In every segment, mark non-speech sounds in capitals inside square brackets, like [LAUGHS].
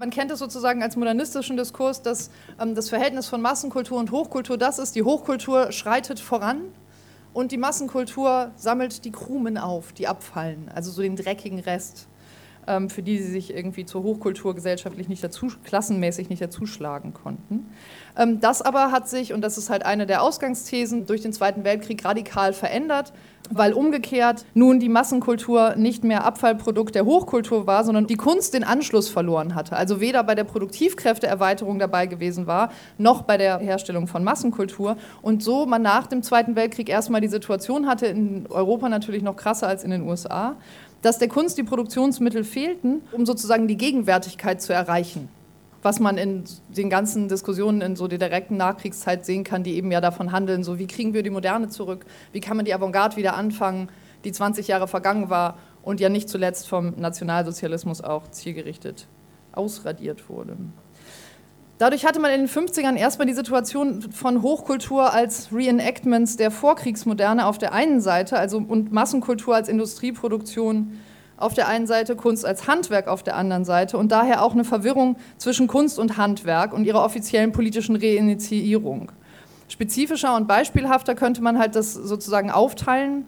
Man kennt es sozusagen als modernistischen Diskurs, dass ähm, das Verhältnis von Massenkultur und Hochkultur das ist, die Hochkultur schreitet voran und die Massenkultur sammelt die Krumen auf, die abfallen, also so den dreckigen Rest, für die sie sich irgendwie zur Hochkultur gesellschaftlich nicht dazu, klassenmäßig nicht dazuschlagen konnten. Ähm, das aber hat sich, und das ist halt eine der Ausgangsthesen, durch den Zweiten Weltkrieg radikal verändert weil umgekehrt nun die Massenkultur nicht mehr Abfallprodukt der Hochkultur war, sondern die Kunst den Anschluss verloren hatte. Also weder bei der Produktivkräfteerweiterung dabei gewesen war, noch bei der Herstellung von Massenkultur. Und so man nach dem Zweiten Weltkrieg erstmal die Situation hatte, in Europa natürlich noch krasser als in den USA, dass der Kunst die Produktionsmittel fehlten, um sozusagen die Gegenwärtigkeit zu erreichen was man in den ganzen Diskussionen in so der direkten Nachkriegszeit sehen kann, die eben ja davon handeln, so wie kriegen wir die Moderne zurück, wie kann man die Avantgarde wieder anfangen, die 20 Jahre vergangen war und ja nicht zuletzt vom Nationalsozialismus auch zielgerichtet ausradiert wurde. Dadurch hatte man in den 50ern erstmal die Situation von Hochkultur als Reenactments der Vorkriegsmoderne auf der einen Seite also, und Massenkultur als Industrieproduktion auf der einen Seite, Kunst als Handwerk auf der anderen Seite und daher auch eine Verwirrung zwischen Kunst und Handwerk und ihrer offiziellen politischen Reinitiierung. Spezifischer und beispielhafter könnte man halt das sozusagen aufteilen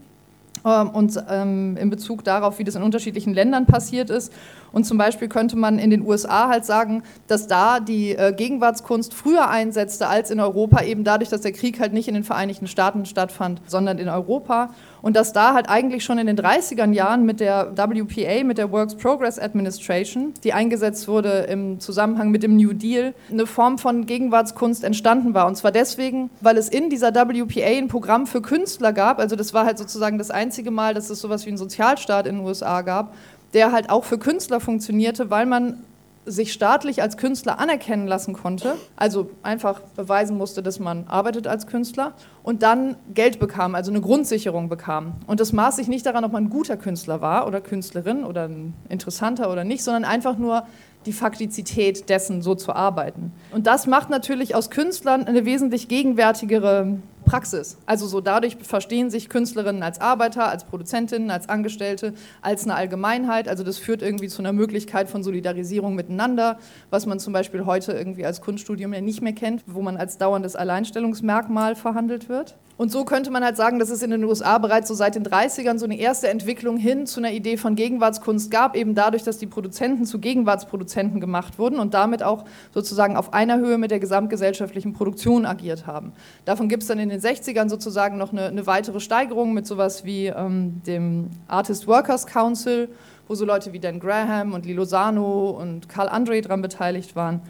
ähm, und ähm, in Bezug darauf, wie das in unterschiedlichen Ländern passiert ist. Und zum Beispiel könnte man in den USA halt sagen, dass da die äh, Gegenwartskunst früher einsetzte als in Europa, eben dadurch, dass der Krieg halt nicht in den Vereinigten Staaten stattfand, sondern in Europa. Und dass da halt eigentlich schon in den 30er Jahren mit der WPA, mit der Works Progress Administration, die eingesetzt wurde im Zusammenhang mit dem New Deal, eine Form von Gegenwartskunst entstanden war. Und zwar deswegen, weil es in dieser WPA ein Programm für Künstler gab. Also das war halt sozusagen das einzige Mal, dass es sowas wie einen Sozialstaat in den USA gab, der halt auch für Künstler funktionierte, weil man sich staatlich als Künstler anerkennen lassen konnte, also einfach beweisen musste, dass man arbeitet als Künstler und dann Geld bekam, also eine Grundsicherung bekam. Und das maß sich nicht daran, ob man ein guter Künstler war oder Künstlerin oder ein interessanter oder nicht, sondern einfach nur die Faktizität dessen, so zu arbeiten. Und das macht natürlich aus Künstlern eine wesentlich gegenwärtigere Praxis. Also so dadurch verstehen sich Künstlerinnen als Arbeiter, als Produzentinnen, als Angestellte, als eine Allgemeinheit. Also das führt irgendwie zu einer Möglichkeit von Solidarisierung miteinander, was man zum Beispiel heute irgendwie als Kunststudium ja nicht mehr kennt, wo man als dauerndes Alleinstellungsmerkmal verhandelt wird. Und so könnte man halt sagen, dass es in den USA bereits so seit den 30ern so eine erste Entwicklung hin zu einer Idee von Gegenwartskunst gab, eben dadurch, dass die Produzenten zu Gegenwartsproduzenten gemacht wurden und damit auch sozusagen auf einer Höhe mit der gesamtgesellschaftlichen Produktion agiert haben. Davon gibt es dann in den 60ern sozusagen noch eine, eine weitere Steigerung mit sowas wie ähm, dem Artist Workers Council, wo so Leute wie Dan Graham und Lilo Sano und Carl Andre dran beteiligt waren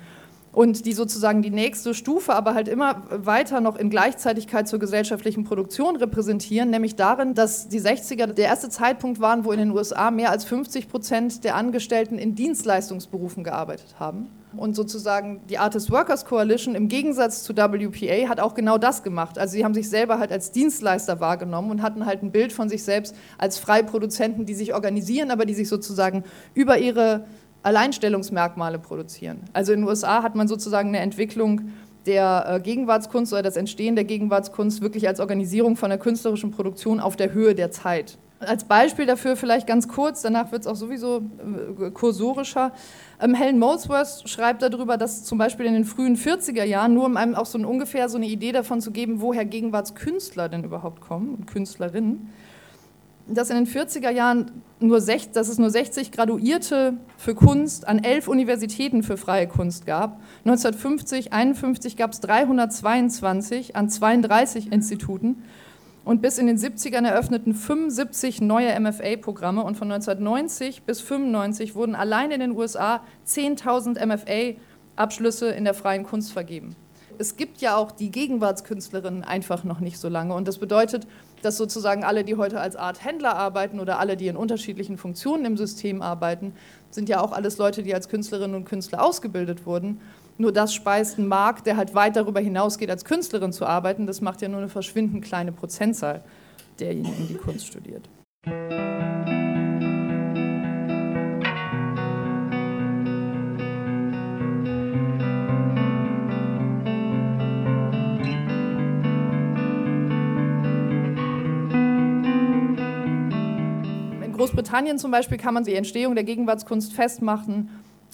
und die sozusagen die nächste Stufe, aber halt immer weiter noch in Gleichzeitigkeit zur gesellschaftlichen Produktion repräsentieren, nämlich darin, dass die 60er der erste Zeitpunkt waren, wo in den USA mehr als 50 Prozent der Angestellten in Dienstleistungsberufen gearbeitet haben. Und sozusagen die Artist Workers Coalition im Gegensatz zu WPA hat auch genau das gemacht. Also sie haben sich selber halt als Dienstleister wahrgenommen und hatten halt ein Bild von sich selbst als Freiproduzenten, die sich organisieren, aber die sich sozusagen über ihre Alleinstellungsmerkmale produzieren. Also in den USA hat man sozusagen eine Entwicklung der äh, Gegenwartskunst oder das Entstehen der Gegenwartskunst wirklich als Organisierung von der künstlerischen Produktion auf der Höhe der Zeit. Als Beispiel dafür vielleicht ganz kurz, danach wird es auch sowieso äh, kursorischer. Ähm, Helen Molesworth schreibt darüber, dass zum Beispiel in den frühen 40er Jahren, nur um einem auch so ein, ungefähr so eine Idee davon zu geben, woher Gegenwartskünstler denn überhaupt kommen und Künstlerinnen, dass in den 40er Jahren nur, sech, dass es nur 60 Graduierte für Kunst an elf Universitäten für freie Kunst gab. 1950, 51 gab es 322 an 32 Instituten. Und bis in den 70ern eröffneten 75 neue MFA-Programme und von 1990 bis 1995 wurden allein in den USA 10.000 MFA-Abschlüsse in der freien Kunst vergeben. Es gibt ja auch die Gegenwartskünstlerinnen einfach noch nicht so lange und das bedeutet, dass sozusagen alle, die heute als Art Händler arbeiten oder alle, die in unterschiedlichen Funktionen im System arbeiten, sind ja auch alles Leute, die als Künstlerinnen und Künstler ausgebildet wurden. Nur das speist einen Markt, der halt weit darüber hinausgeht, als Künstlerin zu arbeiten. Das macht ja nur eine verschwindend kleine Prozentzahl derjenigen, die Kunst studiert. Großbritannien zum Beispiel kann man die Entstehung der Gegenwartskunst festmachen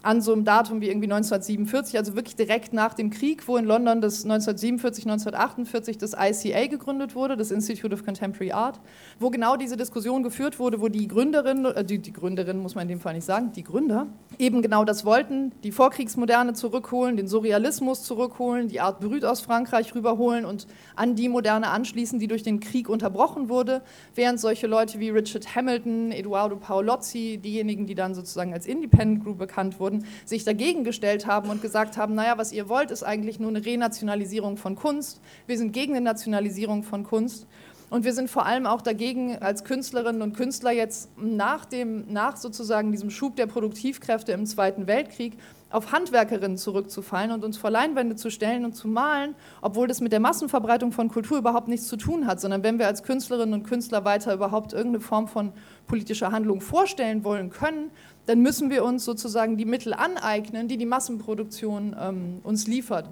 an so einem Datum wie irgendwie 1947, also wirklich direkt nach dem Krieg, wo in London das 1947, 1948 das ICA gegründet wurde, das Institute of Contemporary Art, wo genau diese Diskussion geführt wurde, wo die Gründerin, äh, die, die Gründerin muss man in dem Fall nicht sagen, die Gründer eben genau das wollten, die Vorkriegsmoderne zurückholen, den Surrealismus zurückholen, die Art Brüt aus Frankreich rüberholen und an die Moderne anschließen, die durch den Krieg unterbrochen wurde, während solche Leute wie Richard Hamilton, Eduardo Paolozzi, diejenigen, die dann sozusagen als Independent Group bekannt wurden, wurden, sich dagegen gestellt haben und gesagt haben, naja, was ihr wollt, ist eigentlich nur eine Renationalisierung von Kunst. Wir sind gegen eine Nationalisierung von Kunst. Und wir sind vor allem auch dagegen, als Künstlerinnen und Künstler jetzt nach, dem, nach sozusagen diesem Schub der Produktivkräfte im Zweiten Weltkrieg auf Handwerkerinnen zurückzufallen und uns vor Leinwände zu stellen und zu malen, obwohl das mit der Massenverbreitung von Kultur überhaupt nichts zu tun hat, sondern wenn wir als Künstlerinnen und Künstler weiter überhaupt irgendeine Form von politischer Handlung vorstellen wollen können, dann müssen wir uns sozusagen die Mittel aneignen, die die Massenproduktion ähm, uns liefert.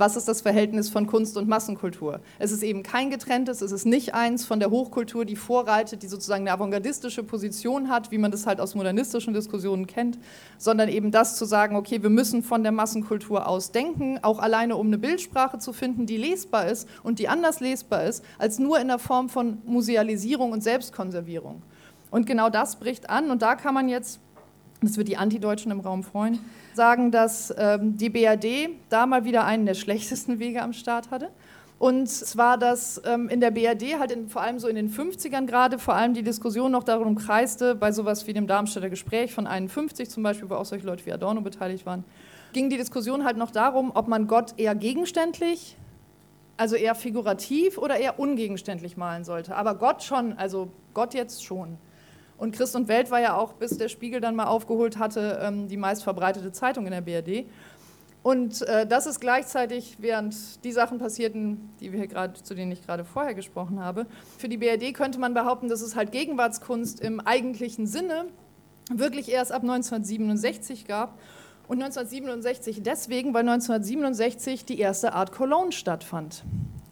Was ist das Verhältnis von Kunst und Massenkultur? Es ist eben kein getrenntes, es ist nicht eins von der Hochkultur, die vorreitet, die sozusagen eine avantgardistische Position hat, wie man das halt aus modernistischen Diskussionen kennt, sondern eben das zu sagen, okay, wir müssen von der Massenkultur aus denken, auch alleine um eine Bildsprache zu finden, die lesbar ist und die anders lesbar ist, als nur in der Form von Musealisierung und Selbstkonservierung. Und genau das bricht an und da kann man jetzt, das wird die Antideutschen im Raum freuen, sagen, dass ähm, die BRD da mal wieder einen der schlechtesten Wege am Start hatte. Und zwar, dass ähm, in der BRD halt in, vor allem so in den 50ern gerade vor allem die Diskussion noch darum kreiste, bei sowas wie dem Darmstädter Gespräch von 51 zum Beispiel, wo auch solche Leute wie Adorno beteiligt waren, ging die Diskussion halt noch darum, ob man Gott eher gegenständlich, also eher figurativ oder eher ungegenständlich malen sollte. Aber Gott schon, also Gott jetzt schon. Und Christ und Welt war ja auch, bis der Spiegel dann mal aufgeholt hatte, ähm, die meistverbreitete Zeitung in der BRD. Und äh, das ist gleichzeitig, während die Sachen passierten, die wir gerade, zu denen ich gerade vorher gesprochen habe. Für die BRD könnte man behaupten, dass es halt Gegenwartskunst im eigentlichen Sinne wirklich erst ab 1967 gab. Und 1967 deswegen, weil 1967 die erste Art Cologne stattfand.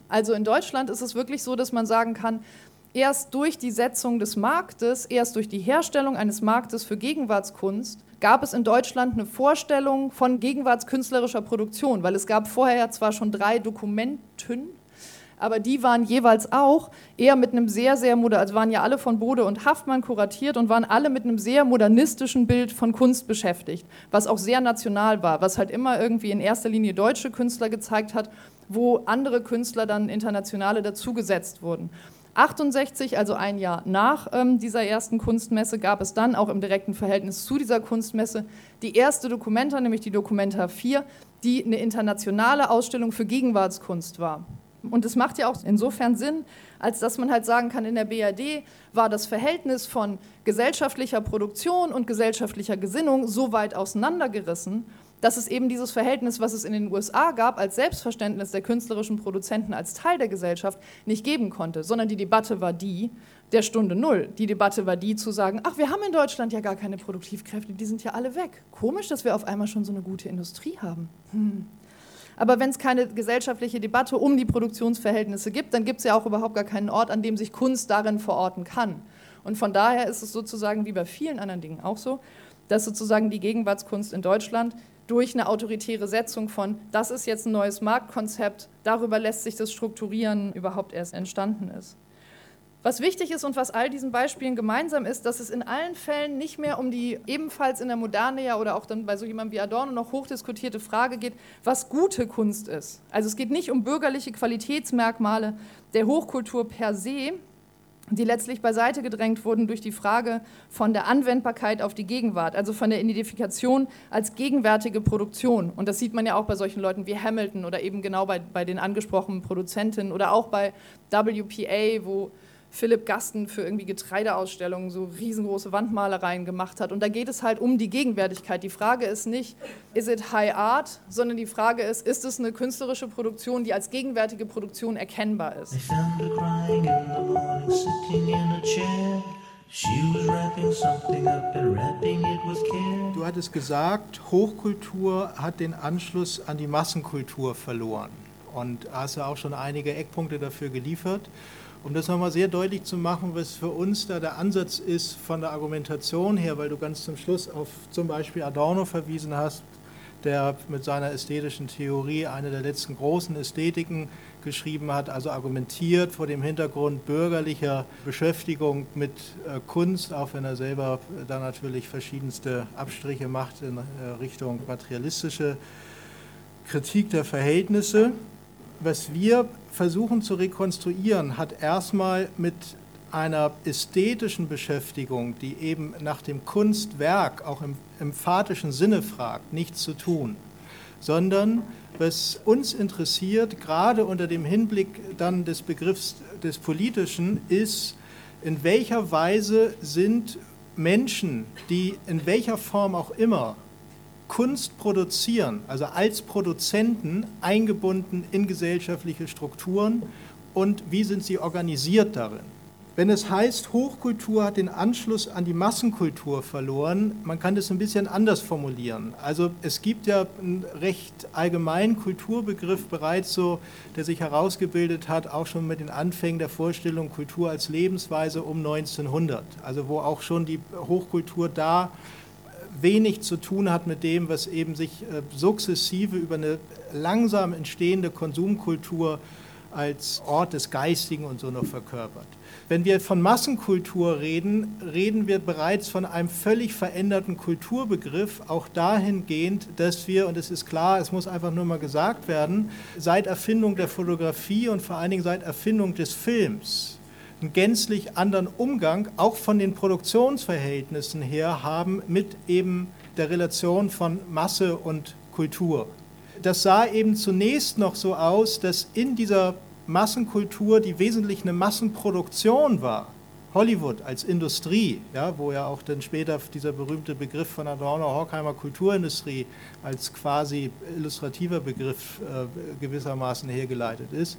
Also in Deutschland ist es wirklich so, dass man sagen kann, erst durch die Setzung des Marktes, erst durch die Herstellung eines Marktes für Gegenwartskunst gab es in Deutschland eine Vorstellung von gegenwartskünstlerischer Produktion, weil es gab vorher zwar schon drei Dokumenten, aber die waren jeweils auch eher mit einem sehr, sehr, also waren ja alle von Bode und Haftmann kuratiert und waren alle mit einem sehr modernistischen Bild von Kunst beschäftigt, was auch sehr national war, was halt immer irgendwie in erster Linie deutsche Künstler gezeigt hat, wo andere Künstler dann internationale dazugesetzt wurden. 68, also ein Jahr nach ähm, dieser ersten Kunstmesse, gab es dann auch im direkten Verhältnis zu dieser Kunstmesse die erste Dokumenta, nämlich die Dokumenta 4, die eine internationale Ausstellung für Gegenwartskunst war. Und es macht ja auch insofern Sinn, als dass man halt sagen kann, in der BRD war das Verhältnis von gesellschaftlicher Produktion und gesellschaftlicher Gesinnung so weit auseinandergerissen, dass es eben dieses Verhältnis, was es in den USA gab, als Selbstverständnis der künstlerischen Produzenten als Teil der Gesellschaft nicht geben konnte, sondern die Debatte war die der Stunde Null. Die Debatte war die zu sagen, ach, wir haben in Deutschland ja gar keine Produktivkräfte, die sind ja alle weg. Komisch, dass wir auf einmal schon so eine gute Industrie haben. Hm. Aber wenn es keine gesellschaftliche Debatte um die Produktionsverhältnisse gibt, dann gibt es ja auch überhaupt gar keinen Ort, an dem sich Kunst darin verorten kann. Und von daher ist es sozusagen wie bei vielen anderen Dingen auch so, dass sozusagen die Gegenwartskunst in Deutschland durch eine autoritäre Setzung von, das ist jetzt ein neues Marktkonzept, darüber lässt sich das Strukturieren überhaupt erst entstanden ist. Was wichtig ist und was all diesen Beispielen gemeinsam ist, dass es in allen Fällen nicht mehr um die ebenfalls in der Moderne ja oder auch dann bei so jemandem wie Adorno noch hochdiskutierte Frage geht, was gute Kunst ist. Also es geht nicht um bürgerliche Qualitätsmerkmale der Hochkultur per se, die letztlich beiseite gedrängt wurden durch die Frage von der Anwendbarkeit auf die Gegenwart, also von der Identifikation als gegenwärtige Produktion. Und das sieht man ja auch bei solchen Leuten wie Hamilton oder eben genau bei, bei den angesprochenen Produzentinnen oder auch bei WPA, wo Philipp Gasten für irgendwie Getreideausstellungen so riesengroße Wandmalereien gemacht hat. Und da geht es halt um die Gegenwärtigkeit. Die Frage ist nicht, is it high art, sondern die Frage ist, ist es eine künstlerische Produktion, die als gegenwärtige Produktion erkennbar ist. Du hattest gesagt, Hochkultur hat den Anschluss an die Massenkultur verloren. Und hast ja auch schon einige Eckpunkte dafür geliefert. Um das nochmal sehr deutlich zu machen, was für uns da der Ansatz ist von der Argumentation her, weil du ganz zum Schluss auf zum Beispiel Adorno verwiesen hast, der mit seiner ästhetischen Theorie eine der letzten großen Ästhetiken geschrieben hat, also argumentiert vor dem Hintergrund bürgerlicher Beschäftigung mit äh, Kunst, auch wenn er selber da natürlich verschiedenste Abstriche macht in äh, Richtung materialistische Kritik der Verhältnisse. Was wir versuchen zu rekonstruieren, hat erstmal mit einer ästhetischen Beschäftigung, die eben nach dem Kunstwerk auch im emphatischen Sinne fragt, nichts zu tun, sondern was uns interessiert, gerade unter dem Hinblick dann des Begriffs des Politischen, ist, in welcher Weise sind Menschen, die in welcher Form auch immer Kunst produzieren, also als Produzenten eingebunden in gesellschaftliche Strukturen und wie sind sie organisiert darin. Wenn es heißt, Hochkultur hat den Anschluss an die Massenkultur verloren, man kann das ein bisschen anders formulieren. Also es gibt ja einen recht allgemeinen Kulturbegriff bereits so, der sich herausgebildet hat, auch schon mit den Anfängen der Vorstellung Kultur als Lebensweise um 1900. Also wo auch schon die Hochkultur da wenig zu tun hat mit dem, was eben sich äh, sukzessive über eine langsam entstehende Konsumkultur als Ort des Geistigen und so noch verkörpert. Wenn wir von Massenkultur reden, reden wir bereits von einem völlig veränderten Kulturbegriff, auch dahingehend, dass wir, und es ist klar, es muss einfach nur mal gesagt werden, seit Erfindung der Fotografie und vor allen Dingen seit Erfindung des Films einen gänzlich anderen Umgang, auch von den Produktionsverhältnissen her, haben mit eben der Relation von Masse und Kultur. Das sah eben zunächst noch so aus, dass in dieser Massenkultur, die wesentlich eine Massenproduktion war. Hollywood als Industrie, ja, wo ja auch dann später dieser berühmte Begriff von Adorno, Horkheimer Kulturindustrie als quasi illustrativer Begriff äh, gewissermaßen hergeleitet ist.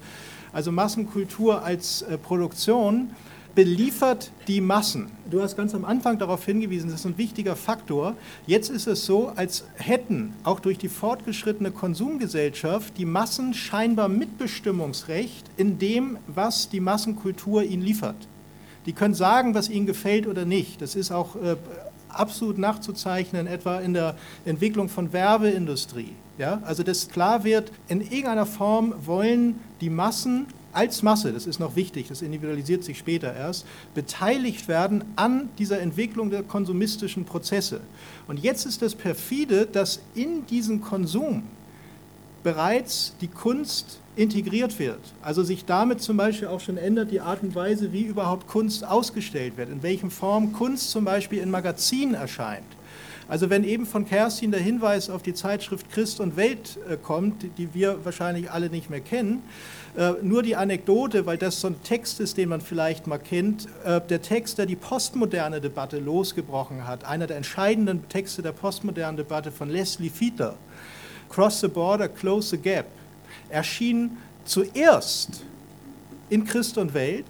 Also Massenkultur als äh, Produktion beliefert die Massen. Du hast ganz am Anfang darauf hingewiesen, das ist ein wichtiger Faktor. Jetzt ist es so, als hätten auch durch die fortgeschrittene Konsumgesellschaft die Massen scheinbar Mitbestimmungsrecht in dem, was die Massenkultur ihnen liefert. Die können sagen, was ihnen gefällt oder nicht. Das ist auch äh, absolut nachzuzeichnen, etwa in der Entwicklung von Werbeindustrie. Ja? Also dass klar wird, in irgendeiner Form wollen die Massen als Masse, das ist noch wichtig, das individualisiert sich später erst, beteiligt werden an dieser Entwicklung der konsumistischen Prozesse. Und jetzt ist das perfide, dass in diesen Konsum bereits die Kunst integriert wird. Also sich damit zum Beispiel auch schon ändert die Art und Weise, wie überhaupt Kunst ausgestellt wird, in welchen Form Kunst zum Beispiel in Magazinen erscheint. Also wenn eben von Kerstin der Hinweis auf die Zeitschrift Christ und Welt äh, kommt, die wir wahrscheinlich alle nicht mehr kennen, äh, nur die Anekdote, weil das so ein Text ist, den man vielleicht mal kennt, äh, der Text, der die postmoderne Debatte losgebrochen hat, einer der entscheidenden Texte der postmodernen Debatte von Leslie Fiedler, Cross the Border, Close the Gap, erschien zuerst in Christ und Welt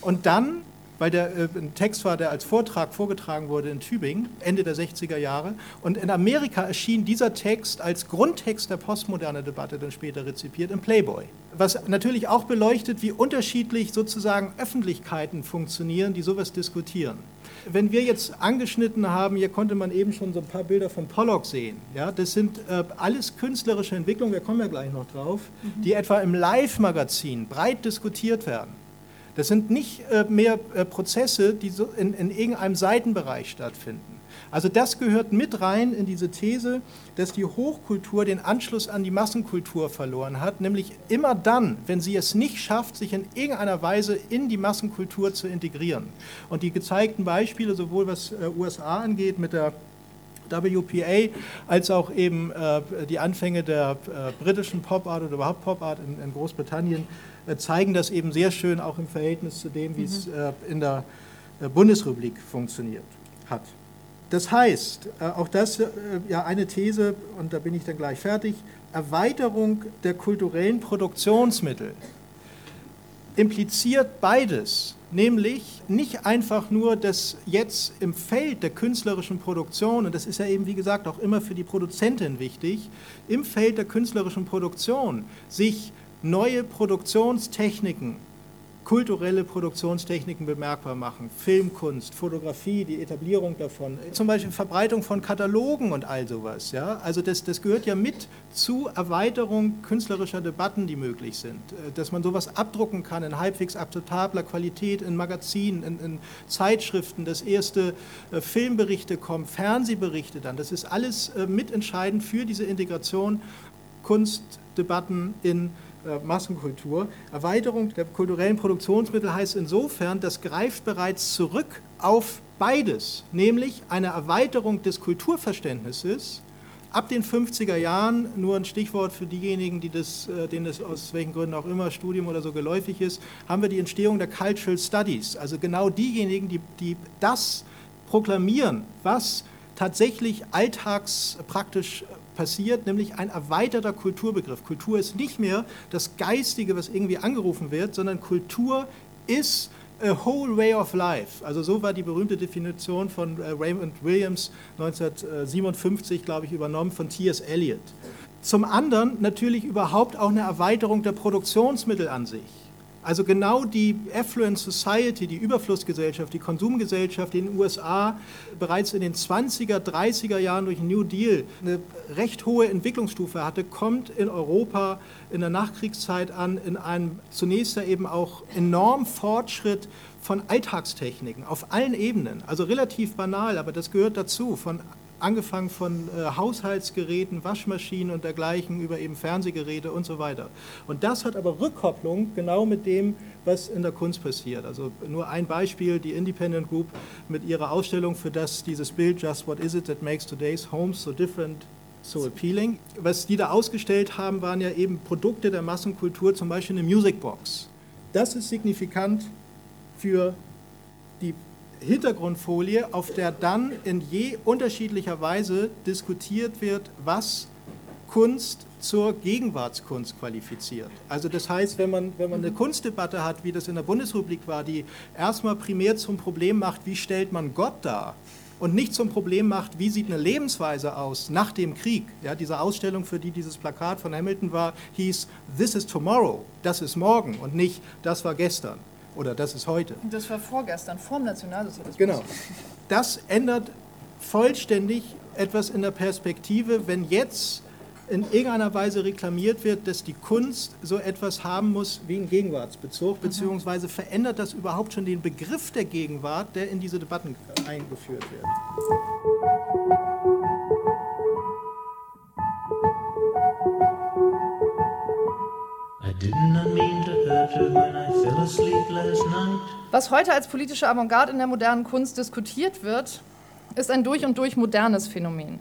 und dann weil der äh, ein Text war, der als Vortrag vorgetragen wurde in Tübingen, Ende der 60er Jahre. Und in Amerika erschien dieser Text als Grundtext der postmodernen Debatte dann später rezipiert im Playboy. Was natürlich auch beleuchtet, wie unterschiedlich sozusagen Öffentlichkeiten funktionieren, die sowas diskutieren. Wenn wir jetzt angeschnitten haben, hier konnte man eben schon so ein paar Bilder von Pollock sehen. Ja, das sind äh, alles künstlerische Entwicklungen, wir kommen ja gleich noch drauf, mhm. die etwa im Live-Magazin breit diskutiert werden. Das sind nicht äh, mehr äh, Prozesse, die so in, in irgendeinem Seitenbereich stattfinden. Also das gehört mit rein in diese These, dass die Hochkultur den Anschluss an die Massenkultur verloren hat, nämlich immer dann, wenn sie es nicht schafft, sich in irgendeiner Weise in die Massenkultur zu integrieren. Und die gezeigten Beispiele, sowohl was äh, USA angeht mit der WPA, als auch eben äh, die Anfänge der äh, britischen Pop Art oder überhaupt Pop Art in, in Großbritannien, äh, zeigen das eben sehr schön auch im Verhältnis zu dem, wie es mhm. Äh, in der Bundesrepublik funktioniert hat. Das heißt, auch das ja eine These, und da bin ich dann gleich fertig, Erweiterung der kulturellen Produktionsmittel impliziert beides, nämlich nicht einfach nur, dass jetzt im Feld der künstlerischen Produktion, und das ist ja eben wie gesagt auch immer für die Produzentin wichtig, im Feld der künstlerischen Produktion sich neue Produktionstechniken kulturelle Produktionstechniken bemerkbar machen, Filmkunst, Fotografie, die Etablierung davon, zum Beispiel Verbreitung von Katalogen und all sowas. Ja? Also das, das gehört ja mit zu Erweiterung künstlerischer Debatten, die möglich sind. Äh, dass man sowas abdrucken kann in halbwegs akzeptabler Qualität, in Magazinen, in, in Zeitschriften, dass erste äh, Filmberichte kommen, Fernsehberichte dann. Das ist alles äh, mitentscheidend für diese Integration Kunstdebatten in äh, Massenkultur. Erweiterung der kulturellen Produktionsmittel heißt insofern, das greift bereits zurück auf beides, nämlich eine Erweiterung des Kulturverständnisses. Ab den 50er Jahren, nur ein Stichwort für diejenigen, die das, äh, denen das aus welchen Gründen auch immer Studium oder so geläufig ist, haben wir die Entstehung der Cultural Studies. Also genau diejenigen, die, die das proklamieren, was tatsächlich alltagspraktisch passiert, nämlich ein erweiterter Kulturbegriff. Kultur ist nicht mehr das Geistige, was irgendwie angerufen wird, sondern Kultur ist a whole way of life. Also so war die berühmte Definition von äh, Raymond Williams 1957, glaube ich, übernommen von T.S. Eliot. Zum anderen natürlich überhaupt auch eine Erweiterung der Produktionsmittel an sich. Also genau die Affluent Society, die Überflussgesellschaft, die Konsumgesellschaft, die in den USA bereits in den 20er, 30er Jahren durch den New Deal eine recht hohe Entwicklungsstufe hatte, kommt in Europa in der Nachkriegszeit an, in einem zunächst ja eben auch enormen Fortschritt von Alltagstechniken auf allen Ebenen. Also relativ banal, aber das gehört dazu, von angefangen von äh, Haushaltsgeräten, Waschmaschinen und dergleichen über eben Fernsehgeräte und so weiter. Und das hat aber Rückkopplung genau mit dem, was in der Kunst passiert. Also nur ein Beispiel, die Independent Group mit ihrer Ausstellung, für das dieses Bild Just What Is It That Makes Today's Homes So Different so appealing. Was die da ausgestellt haben, waren ja eben Produkte der Massenkultur, zum Beispiel eine Musicbox. Das ist signifikant für Hintergrundfolie, auf der dann in je unterschiedlicher Weise diskutiert wird, was Kunst zur Gegenwartskunst qualifiziert. Also das heißt, wenn man, wenn man eine Kunstdebatte hat, wie das in der Bundesrepublik war, die erstmal primär zum Problem macht, wie stellt man Gott dar und nicht zum Problem macht, wie sieht eine Lebensweise aus nach dem Krieg. Ja, diese Ausstellung, für die dieses Plakat von Hamilton war, hieß This is Tomorrow, das ist morgen und nicht das war gestern oder das ist heute. Das war vorgestern, vorm Nationalsozialismus. Genau. Das ändert vollständig etwas in der Perspektive, wenn jetzt in irgendeiner Weise reklamiert wird, dass die Kunst so etwas haben muss wie einen Gegenwartsbezug, mhm. beziehungsweise verändert das überhaupt schon den Begriff der Gegenwart, der in diese Debatten eingeführt wird. Was heute als politische Avantgarde in der modernen Kunst diskutiert wird, ist ein durch und durch modernes Phänomen.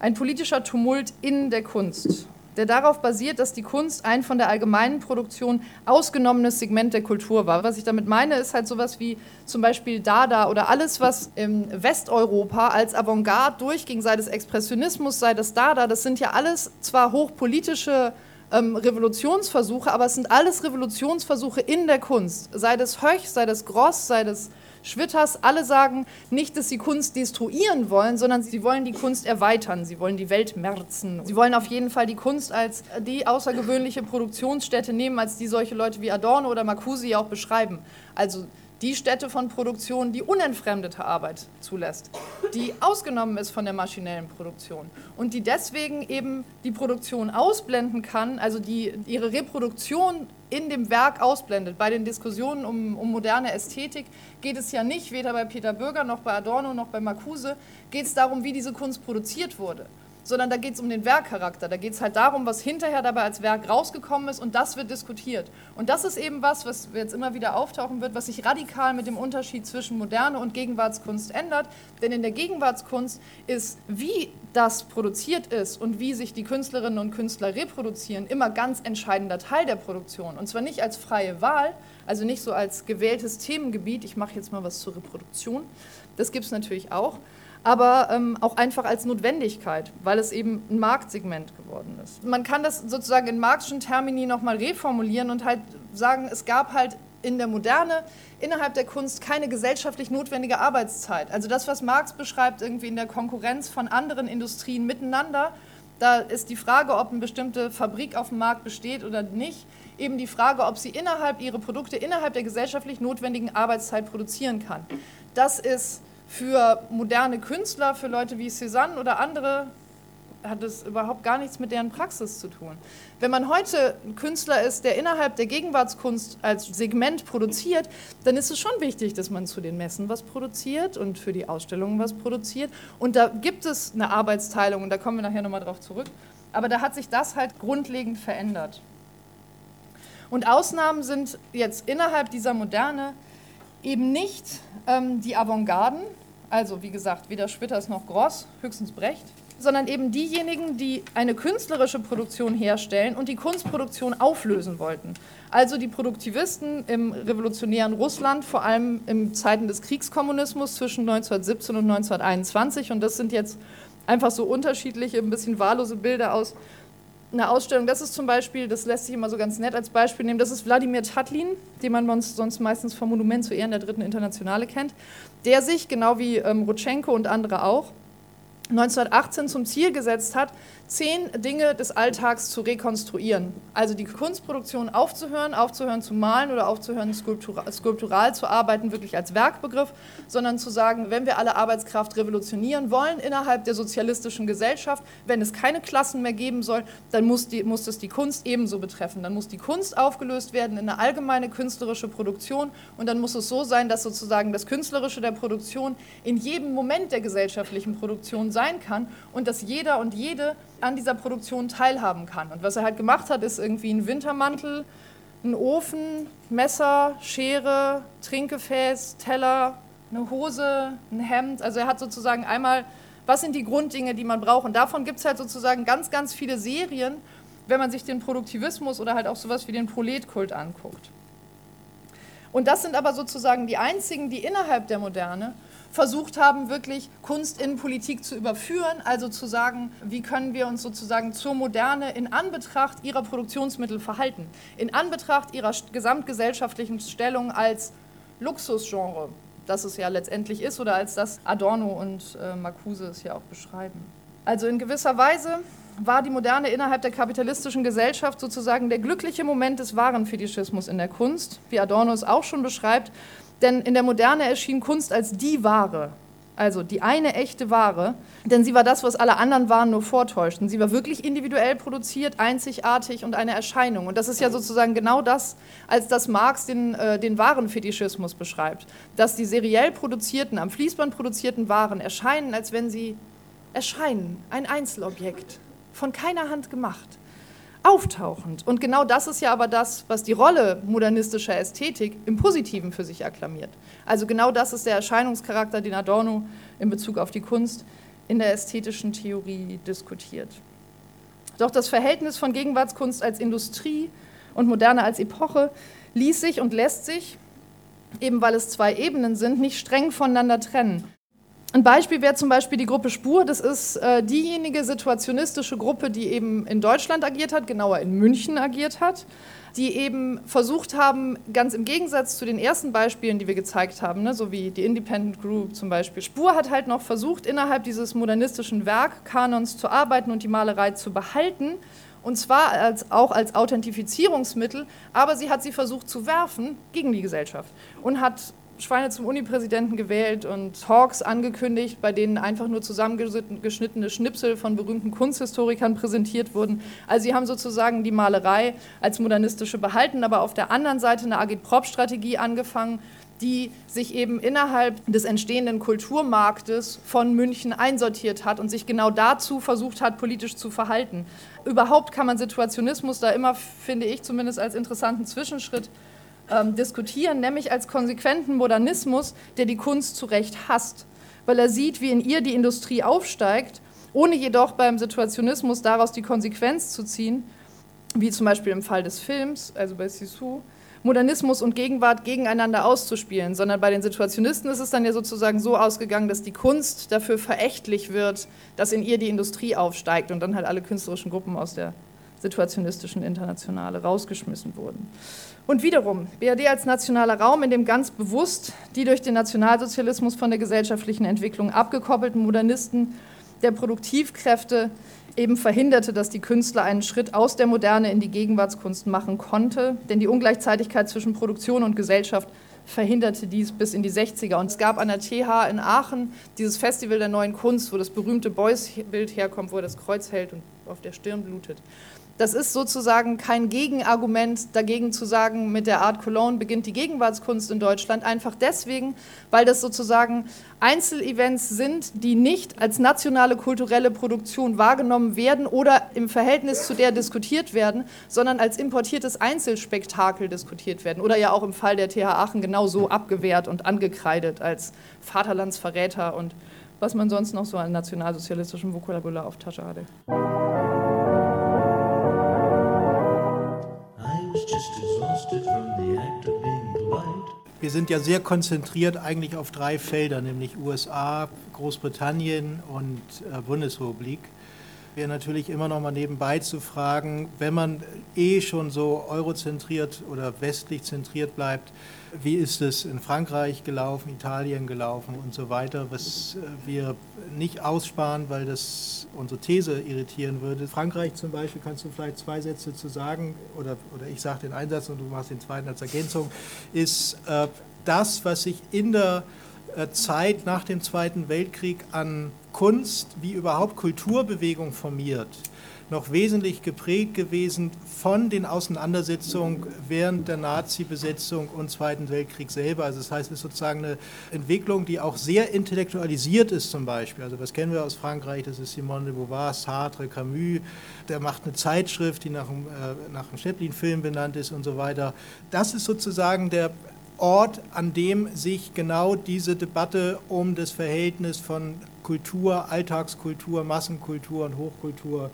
Ein politischer Tumult in der Kunst, der darauf basiert, dass die Kunst ein von der allgemeinen Produktion ausgenommenes Segment der Kultur war. Was ich damit meine, ist halt sowas wie zum Beispiel Dada oder alles, was im Westeuropa als Avantgarde durchging, sei das Expressionismus, sei das Dada, das sind ja alles zwar hochpolitische ähm, Revolutionsversuche, aber es sind alles Revolutionsversuche in der Kunst. Sei das Höch, sei das Gross, sei das Schwitters, alle sagen nicht, dass sie Kunst destruieren wollen, sondern sie wollen die Kunst erweitern, sie wollen die Welt merzen. Sie wollen auf jeden Fall die Kunst als die außergewöhnliche Produktionsstätte nehmen, als die solche Leute wie Adorno oder Marcuse auch beschreiben. Also die Stätte von Produktion, die unentfremdete Arbeit zulässt, die ausgenommen ist von der maschinellen Produktion und die deswegen eben die Produktion ausblenden kann, also die ihre Reproduktion in dem Werk ausblendet. Bei den Diskussionen um, um moderne Ästhetik geht es ja nicht, weder bei Peter Bürger noch bei Adorno noch bei Marcuse, geht es darum, wie diese Kunst produziert wurde sondern da geht es um den Werkcharakter. Da geht es halt darum, was hinterher dabei als Werk rausgekommen ist und das wird diskutiert. Und das ist eben was, was jetzt immer wieder auftauchen wird, was sich radikal mit dem Unterschied zwischen Moderne und Gegenwartskunst ändert. Denn in der Gegenwartskunst ist, wie das produziert ist und wie sich die Künstlerinnen und Künstler reproduzieren, immer ganz entscheidender Teil der Produktion. Und zwar nicht als freie Wahl, also nicht so als gewähltes Themengebiet, ich mache jetzt mal was zur Reproduktion. Das gibt es natürlich auch aber ähm, auch einfach als Notwendigkeit, weil es eben ein Marktsegment geworden ist. Man kann das sozusagen in marxischen Termini nochmal reformulieren und halt sagen, es gab halt in der Moderne innerhalb der Kunst keine gesellschaftlich notwendige Arbeitszeit. Also das, was Marx beschreibt, irgendwie in der Konkurrenz von anderen Industrien miteinander, Da ist die Frage, ob eine bestimmte Fabrik auf dem Markt besteht oder nicht, eben die Frage, ob sie innerhalb ihre Produkte innerhalb der gesellschaftlich notwendigen Arbeitszeit produzieren kann. Das ist für moderne Künstler, für Leute wie Cézanne oder andere hat es überhaupt gar nichts mit deren Praxis zu tun. Wenn man heute ein Künstler ist, der innerhalb der Gegenwartskunst als Segment produziert, dann ist es schon wichtig, dass man zu den Messen was produziert und für die Ausstellungen was produziert. Und da gibt es eine Arbeitsteilung und da kommen wir nachher nochmal drauf zurück. Aber da hat sich das halt grundlegend verändert. Und Ausnahmen sind jetzt innerhalb dieser Moderne eben nicht ähm, die Avantgarden, also wie gesagt, weder Schwitters noch Gross, höchstens Brecht, sondern eben diejenigen, die eine künstlerische Produktion herstellen und die Kunstproduktion auflösen wollten. Also die Produktivisten im revolutionären Russland, vor allem in Zeiten des Kriegskommunismus zwischen 1917 und 1921. Und das sind jetzt einfach so unterschiedliche, ein bisschen wahllose Bilder aus einer Ausstellung. Das ist zum Beispiel, das lässt sich immer so ganz nett als Beispiel nehmen, das ist Wladimir Tatlin, den man sonst meistens vom Monument zu Ehren der Dritten Internationale kennt, der sich, genau wie ähm, Rutschenko und andere auch, 1918 zum Ziel gesetzt hat, zehn Dinge des Alltags zu rekonstruieren. Also die Kunstproduktion aufzuhören, aufzuhören zu malen oder aufzuhören skulptural, skulptural zu arbeiten, wirklich als Werkbegriff, sondern zu sagen, wenn wir alle Arbeitskraft revolutionieren wollen innerhalb der sozialistischen Gesellschaft, wenn es keine Klassen mehr geben soll, dann muss, die, muss es die Kunst ebenso betreffen. Dann muss die Kunst aufgelöst werden in eine allgemeine künstlerische Produktion und dann muss es so sein, dass sozusagen das Künstlerische der Produktion in jedem Moment der gesellschaftlichen Produktion sein kann und dass jeder und jede an dieser Produktion teilhaben kann. Und was er halt gemacht hat, ist irgendwie ein Wintermantel, ein Ofen, Messer, Schere, Trinkgefäß, Teller, eine Hose, ein Hemd. Also er hat sozusagen einmal, was sind die Grunddinge, die man braucht. Und davon gibt es halt sozusagen ganz, ganz viele Serien, wenn man sich den Produktivismus oder halt auch sowas wie den Proletkult anguckt. Und das sind aber sozusagen die einzigen, die innerhalb der Moderne versucht haben, wirklich Kunst in Politik zu überführen, also zu sagen, wie können wir uns sozusagen zur Moderne in Anbetracht ihrer Produktionsmittel verhalten, in Anbetracht ihrer gesamtgesellschaftlichen Stellung als Luxusgenre, das es ja letztendlich ist, oder als das Adorno und äh, Marcuse es ja auch beschreiben. Also in gewisser Weise war die Moderne innerhalb der kapitalistischen Gesellschaft sozusagen der glückliche Moment des wahren Fetischismus in der Kunst, wie Adorno es auch schon beschreibt, denn in der Moderne erschien Kunst als die Ware, also die eine echte Ware, denn sie war das, was alle anderen Waren nur vortäuschten. Sie war wirklich individuell produziert, einzigartig und eine Erscheinung. Und das ist ja sozusagen genau das, als das Marx den, äh, den Warenfetischismus beschreibt, dass die seriell produzierten, am Fließband produzierten Waren erscheinen, als wenn sie erscheinen, ein Einzelobjekt, von keiner Hand gemacht auftauchend. Und genau das ist ja aber das, was die Rolle modernistischer Ästhetik im Positiven für sich akklamiert. Also genau das ist der Erscheinungscharakter, den Adorno in Bezug auf die Kunst in der ästhetischen Theorie diskutiert. Doch das Verhältnis von Gegenwartskunst als Industrie und Moderne als Epoche ließ sich und lässt sich, eben weil es zwei Ebenen sind, nicht streng voneinander trennen. Ein Beispiel wäre zum Beispiel die Gruppe Spur. Das ist äh, diejenige situationistische Gruppe, die eben in Deutschland agiert hat, genauer in München agiert hat, die eben versucht haben, ganz im Gegensatz zu den ersten Beispielen, die wir gezeigt haben, ne, so wie die Independent Group zum Beispiel. Spur hat halt noch versucht, innerhalb dieses modernistischen Werkkanons zu arbeiten und die Malerei zu behalten. Und zwar als, auch als Authentifizierungsmittel, aber sie hat sie versucht zu werfen gegen die Gesellschaft und hat Schweine zum Unipräsidenten gewählt und Talks angekündigt, bei denen einfach nur zusammengeschnittene Schnipsel von berühmten Kunsthistorikern präsentiert wurden. Also sie haben sozusagen die Malerei als modernistische behalten, aber auf der anderen Seite eine Agitprop-Strategie angefangen, die sich eben innerhalb des entstehenden Kulturmarktes von München einsortiert hat und sich genau dazu versucht hat, politisch zu verhalten. Überhaupt kann man Situationismus da immer, finde ich zumindest als interessanten Zwischenschritt, ähm, diskutieren, nämlich als konsequenten Modernismus, der die Kunst zu Recht hasst, weil er sieht, wie in ihr die Industrie aufsteigt, ohne jedoch beim Situationismus daraus die Konsequenz zu ziehen, wie zum Beispiel im Fall des Films, also bei Sissou, Modernismus und Gegenwart gegeneinander auszuspielen, sondern bei den Situationisten ist es dann ja sozusagen so ausgegangen, dass die Kunst dafür verächtlich wird, dass in ihr die Industrie aufsteigt und dann halt alle künstlerischen Gruppen aus der situationistischen Internationale rausgeschmissen wurden. Und wiederum, BRD als nationaler Raum, in dem ganz bewusst die durch den Nationalsozialismus von der gesellschaftlichen Entwicklung abgekoppelten Modernisten der Produktivkräfte eben verhinderte, dass die Künstler einen Schritt aus der Moderne in die Gegenwartskunst machen konnte, denn die Ungleichzeitigkeit zwischen Produktion und Gesellschaft verhinderte dies bis in die 60er. Und es gab an der TH in Aachen dieses Festival der neuen Kunst, wo das berühmte Beuys-Bild herkommt, wo er das Kreuz hält und auf der Stirn blutet. Das ist sozusagen kein Gegenargument dagegen zu sagen, mit der Art Cologne beginnt die Gegenwartskunst in Deutschland, einfach deswegen, weil das sozusagen Einzelevents sind, die nicht als nationale kulturelle Produktion wahrgenommen werden oder im Verhältnis zu der diskutiert werden, sondern als importiertes Einzelspektakel diskutiert werden oder ja auch im Fall der TH Aachen genauso abgewehrt und angekreidet als Vaterlandsverräter und was man sonst noch so an nationalsozialistischem Vokabular auf Tasche hatte. Wir sind ja sehr konzentriert eigentlich auf drei Felder, nämlich USA, Großbritannien und äh, Bundesrepublik. Wäre natürlich immer noch mal nebenbei zu fragen, wenn man eh schon so eurozentriert oder westlich zentriert bleibt, wie ist es in Frankreich gelaufen, Italien gelaufen und so weiter, was äh, wir nicht aussparen, weil das unsere These irritieren würde. Frankreich zum Beispiel, kannst du vielleicht zwei Sätze zu sagen, oder, oder ich sage den Einsatz und du machst den zweiten als Ergänzung, ist äh, das, was sich in der äh, Zeit nach dem Zweiten Weltkrieg an Kunst wie überhaupt Kulturbewegung formiert noch wesentlich geprägt gewesen von den Auseinandersetzungen während der Nazi-Besetzung und Zweiten Weltkrieg selber. Also das heißt, es ist sozusagen eine Entwicklung, die auch sehr intellektualisiert ist zum Beispiel. Also das kennen wir aus Frankreich, das ist Simone de Beauvoir, Sartre, Camus. Der macht eine Zeitschrift, die nach einem, äh, einem Chaplin-Film benannt ist und so weiter. Das ist sozusagen der Ort, an dem sich genau diese Debatte um das Verhältnis von Kultur, Alltagskultur, Massenkultur und Hochkultur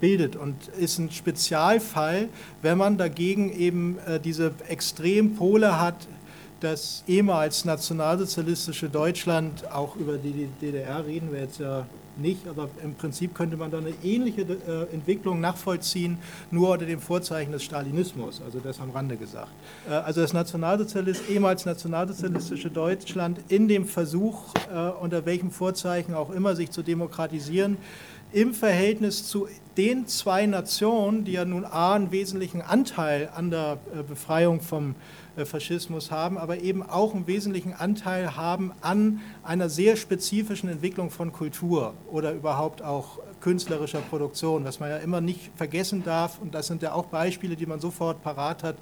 bildet und ist ein Spezialfall, wenn man dagegen eben äh, diese Extrempole hat, das ehemals nationalsozialistische Deutschland, auch über die DDR reden wir jetzt ja nicht, aber im Prinzip könnte man da eine ähnliche äh, Entwicklung nachvollziehen, nur unter dem Vorzeichen des Stalinismus, also das am Rande gesagt. also das Nationalsozialist, ehemals nationalsozialistische Deutschland in dem Versuch, unter welchem Vorzeichen auch immer, sich zu demokratisieren, im Verhältnis zu den zwei Nationen, die ja nun A, einen wesentlichen Anteil an der äh, Befreiung vom äh, Faschismus haben, aber eben auch einen wesentlichen Anteil haben an einer sehr spezifischen Entwicklung von Kultur oder überhaupt auch künstlerischer Produktion, was man ja immer nicht vergessen darf. Und das sind ja auch Beispiele, die man sofort parat hat,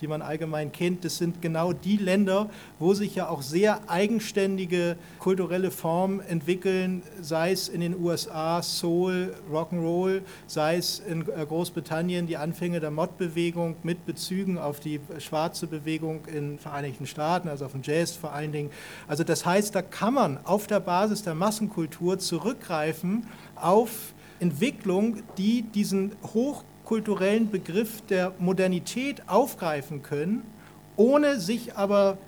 die man allgemein kennt. Das sind genau die Länder, wo sich ja auch sehr eigenständige kulturelle Formen entwickeln, sei es in den USA Soul, Rock'n'Roll, sei es in äh, Großbritannien die Anfänge der Mod-Bewegung mit Bezügen auf die schwarze Bewegung in den Vereinigten Staaten, also auf den Jazz vor allen Dingen. Also das heißt, da kann man auf der Basis der Massenkultur zurückgreifen auf Entwicklung, die diesen hochkulturellen Begriff der Modernität aufgreifen können, ohne sich aber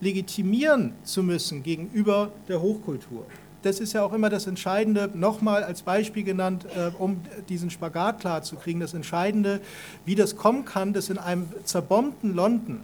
legitimieren zu müssen gegenüber der Hochkultur. Das ist ja auch immer das Entscheidende, nochmal als Beispiel genannt, äh, um diesen Spagat klarzukriegen, das Entscheidende, wie das kommen kann, dass in einem zerbombten London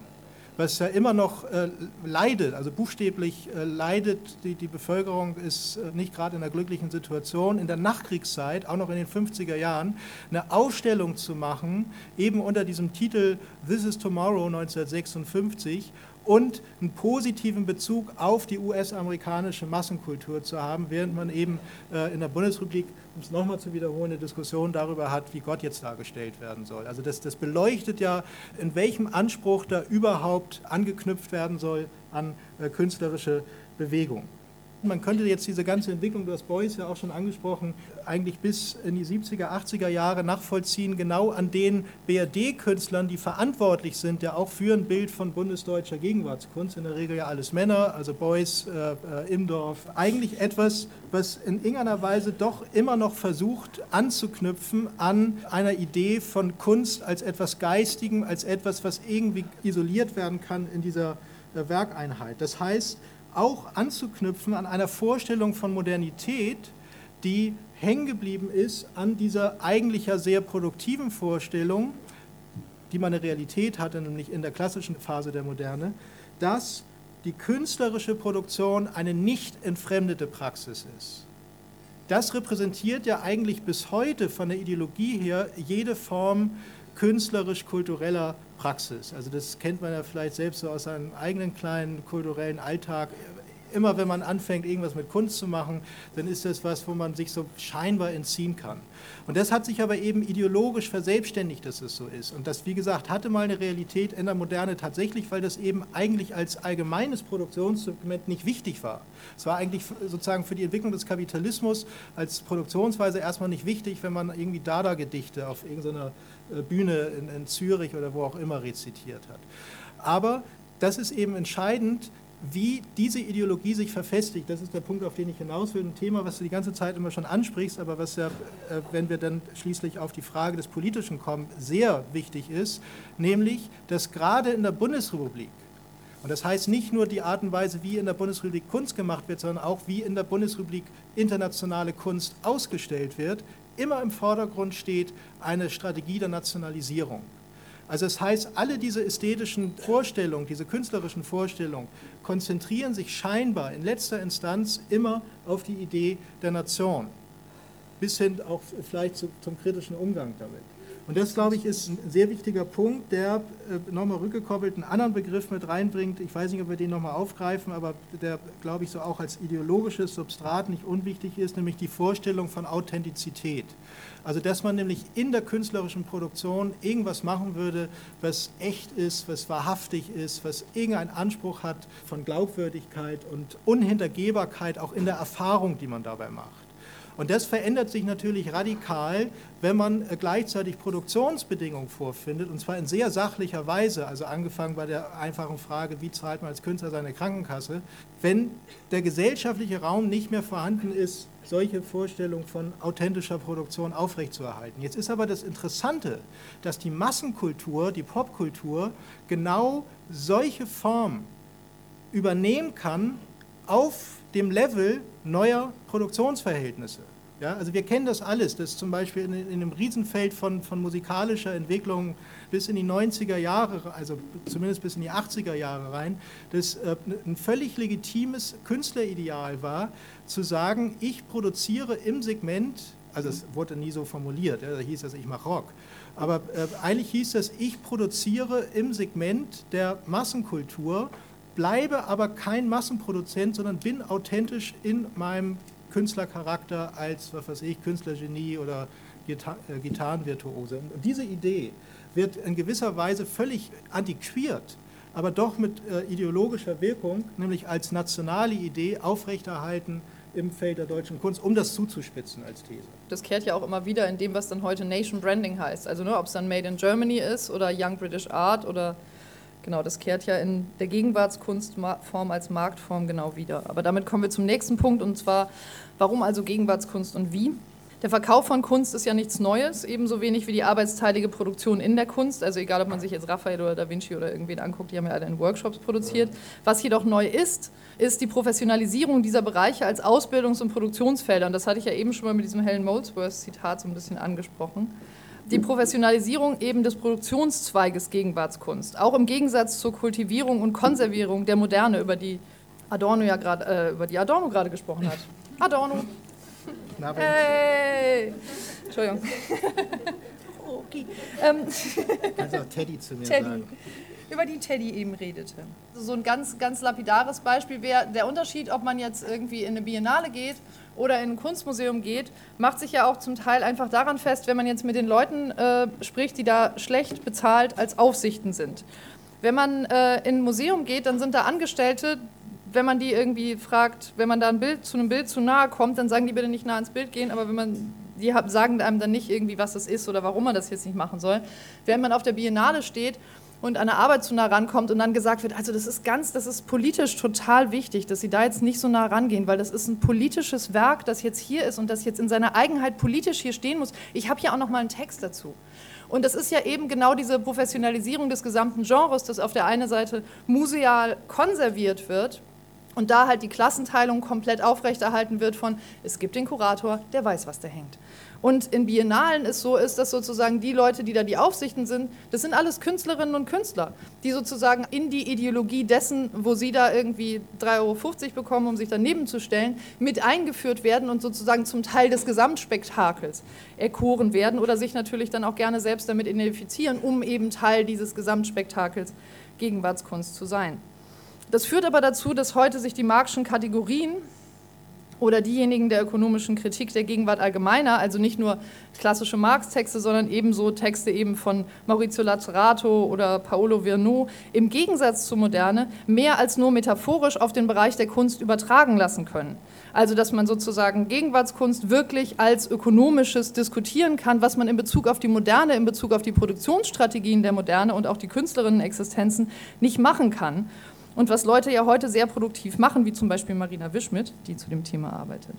was ja immer noch äh, leidet, also buchstäblich äh, leidet, die, die Bevölkerung ist äh, nicht gerade in einer glücklichen Situation, in der Nachkriegszeit, auch noch in den 50er Jahren, eine Ausstellung zu machen, eben unter diesem Titel This is Tomorrow 1956 und einen positiven Bezug auf die US-amerikanische Massenkultur zu haben, während man eben äh, in der Bundesrepublik, um es nochmal zu wiederholen, eine Diskussion darüber hat, wie Gott jetzt dargestellt werden soll. Also das, das beleuchtet ja, in welchem Anspruch da überhaupt angeknüpft werden soll an äh, künstlerische Bewegung. Man könnte jetzt diese ganze Entwicklung, du hast Beuys ja auch schon angesprochen, eigentlich bis in die 70er, 80er Jahre nachvollziehen, genau an den BRD-Künstlern, die verantwortlich sind, ja auch für ein Bild von bundesdeutscher Gegenwartskunst, in der Regel ja alles Männer, also Beuys, äh, äh, Imdorf. Eigentlich etwas, was in irgendeiner Weise doch immer noch versucht anzuknüpfen an einer Idee von Kunst als etwas Geistigem, als etwas, was irgendwie isoliert werden kann in dieser äh, Werkeinheit. Das heißt, auch anzuknüpfen an einer Vorstellung von Modernität, die hängen geblieben ist an dieser eigentlich ja sehr produktiven Vorstellung, die man eine Realität hatte, nämlich in der klassischen Phase der Moderne, dass die künstlerische Produktion eine nicht entfremdete Praxis ist. das repräsentiert ja eigentlich bis heute von der Ideologie her jede Form künstlerisch-kultureller Praxis. Also das kennt man ja vielleicht selbst so aus seinem eigenen kleinen kulturellen Alltag immer wenn man anfängt, irgendwas mit Kunst zu machen, dann ist das was, wo man sich so scheinbar entziehen kann. Und das hat sich aber eben ideologisch verselbstständigt, dass es so ist. Und das, wie gesagt, hatte mal eine Realität in der Moderne tatsächlich, weil das eben eigentlich als allgemeines Produktionsdokument nicht wichtig war. Es war eigentlich sozusagen für die Entwicklung des Kapitalismus als Produktionsweise erstmal nicht wichtig, wenn man irgendwie Dada-Gedichte auf irgendeiner äh, Bühne in, in Zürich oder wo auch immer rezitiert hat. Aber das ist eben entscheidend, wie diese Ideologie sich verfestigt, das ist der Punkt, auf den ich hinaus will. Ein Thema, was du die ganze Zeit immer schon ansprichst, aber was ja, äh, wenn wir dann schließlich auf die Frage des Politischen kommen, sehr wichtig ist, nämlich, dass gerade in der Bundesrepublik, und das heißt nicht nur die Art und Weise, wie in der Bundesrepublik Kunst gemacht wird, sondern auch, wie in der Bundesrepublik internationale Kunst ausgestellt wird, immer im Vordergrund steht eine Strategie der Nationalisierung. Also das heißt, alle diese ästhetischen Vorstellungen, diese künstlerischen Vorstellungen konzentrieren sich scheinbar in letzter Instanz immer auf die Idee der Nation, bis hin auch vielleicht zum kritischen Umgang damit. Und das, glaube ich, ist ein sehr wichtiger Punkt, der äh, nochmal rückgekoppelt einen anderen Begriff mit reinbringt. Ich weiß nicht, ob wir den nochmal aufgreifen, aber der, glaube ich, so auch als ideologisches Substrat nicht unwichtig ist, nämlich die Vorstellung von Authentizität. Also, dass man nämlich in der künstlerischen Produktion irgendwas machen würde, was echt ist, was wahrhaftig ist, was irgendeinen Anspruch hat von Glaubwürdigkeit und Unhintergehbarkeit auch in der Erfahrung, die man dabei macht. Und das verändert sich natürlich radikal, wenn man äh, gleichzeitig Produktionsbedingungen vorfindet, und zwar in sehr sachlicher Weise, also angefangen bei der einfachen Frage, wie zahlt man als Künstler seine Krankenkasse, wenn der gesellschaftliche Raum nicht mehr vorhanden ist, solche Vorstellungen von authentischer Produktion aufrechtzuerhalten. Jetzt ist aber das Interessante, dass die Massenkultur, die Popkultur, genau solche Formen übernehmen kann auf dem Level neuer Produktionsverhältnisse. Ja, also wir kennen das alles, dass zum Beispiel in, in einem Riesenfeld von, von musikalischer Entwicklung bis in die 90er Jahre, also zumindest bis in die 80er Jahre rein, das äh, ein völlig legitimes Künstlerideal war, zu sagen, ich produziere im Segment, also es wurde nie so formuliert, ja, da hieß das, ich mache Rock, aber äh, eigentlich hieß das, ich produziere im Segment der Massenkultur bleibe aber kein Massenproduzent, sondern bin authentisch in meinem Künstlercharakter als, was weiß ich, Künstlergenie oder äh, Gitarrenvirtuose. Und diese Idee wird in gewisser Weise völlig antiquiert, aber doch mit äh, ideologischer Wirkung, nämlich als nationale Idee aufrechterhalten im Feld der deutschen Kunst, um das zuzuspitzen als These. Das kehrt ja auch immer wieder in dem, was dann heute Nation Branding heißt. Also ne, ob es dann Made in Germany ist oder Young British Art oder Genau, das kehrt ja in der Gegenwartskunstform als Marktform genau wieder. Aber damit kommen wir zum nächsten Punkt und zwar, warum also Gegenwartskunst und wie? Der Verkauf von Kunst ist ja nichts Neues, ebenso wenig wie die arbeitsteilige Produktion in der Kunst. Also egal, ob man sich jetzt Raphael oder Da Vinci oder irgendwen anguckt, die haben ja alle in Workshops produziert. Was jedoch neu ist, ist die Professionalisierung dieser Bereiche als Ausbildungs- und Produktionsfelder. Und das hatte ich ja eben schon mal mit diesem Helen Molesworth-Zitat so ein bisschen angesprochen die Professionalisierung eben des Produktionszweiges Gegenwartskunst, auch im Gegensatz zur Kultivierung und Konservierung der Moderne, über die Adorno ja gerade äh, über die Adorno gerade gesprochen hat. [LAUGHS] Adorno. Hey. Entschuldigung. [LAUGHS] okay. Auch Teddy zu mir Teddy. sagen über die Teddy eben redete. So ein ganz, ganz lapidares Beispiel wäre der Unterschied, ob man jetzt irgendwie in eine Biennale geht oder in ein Kunstmuseum geht, macht sich ja auch zum Teil einfach daran fest, wenn man jetzt mit den Leuten äh, spricht, die da schlecht bezahlt als Aufsichten sind. Wenn man äh, in ein Museum geht, dann sind da Angestellte, wenn man die irgendwie fragt, wenn man da ein Bild zu einem Bild zu nahe kommt, dann sagen die bitte nicht nah ans Bild gehen, aber wenn man die sagen einem dann nicht irgendwie, was das ist oder warum man das jetzt nicht machen soll. Wenn man auf der Biennale steht und an der Arbeit zu nah rankommt und dann gesagt wird, also das ist ganz, das ist politisch total wichtig, dass Sie da jetzt nicht so nah rangehen, weil das ist ein politisches Werk, das jetzt hier ist und das jetzt in seiner Eigenheit politisch hier stehen muss. Ich habe hier auch noch mal einen Text dazu. Und das ist ja eben genau diese Professionalisierung des gesamten Genres, das auf der einen Seite museal konserviert wird Und da halt die Klassenteilung komplett aufrechterhalten wird von, es gibt den Kurator, der weiß, was der hängt. Und in Biennalen ist so, ist, dass sozusagen die Leute, die da die Aufsichten sind, das sind alles Künstlerinnen und Künstler, die sozusagen in die Ideologie dessen, wo sie da irgendwie 3,50 Euro bekommen, um sich daneben zu stellen, mit eingeführt werden und sozusagen zum Teil des Gesamtspektakels erkoren werden oder sich natürlich dann auch gerne selbst damit identifizieren, um eben Teil dieses Gesamtspektakels Gegenwartskunst zu sein. Das führt aber dazu, dass heute sich die Marxischen Kategorien oder diejenigen der ökonomischen Kritik der Gegenwart allgemeiner, also nicht nur klassische Marx-Texte, sondern ebenso Texte eben von Maurizio Laterato oder Paolo Virno, im Gegensatz zur Moderne mehr als nur metaphorisch auf den Bereich der Kunst übertragen lassen können. Also dass man sozusagen Gegenwartskunst wirklich als ökonomisches diskutieren kann, was man in Bezug auf die Moderne, in Bezug auf die Produktionsstrategien der Moderne und auch die Künstlerinnenexistenzen nicht machen kann und was Leute ja heute sehr produktiv machen, wie zum Beispiel Marina Wischmidt, die zu dem Thema arbeitet.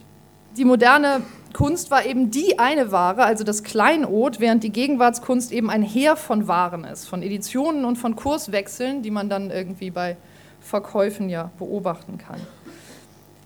Die moderne Kunst war eben die eine Ware, also das Kleinod, während die Gegenwartskunst eben ein Heer von Waren ist, von Editionen und von Kurswechseln, die man dann irgendwie bei Verkäufen ja beobachten kann.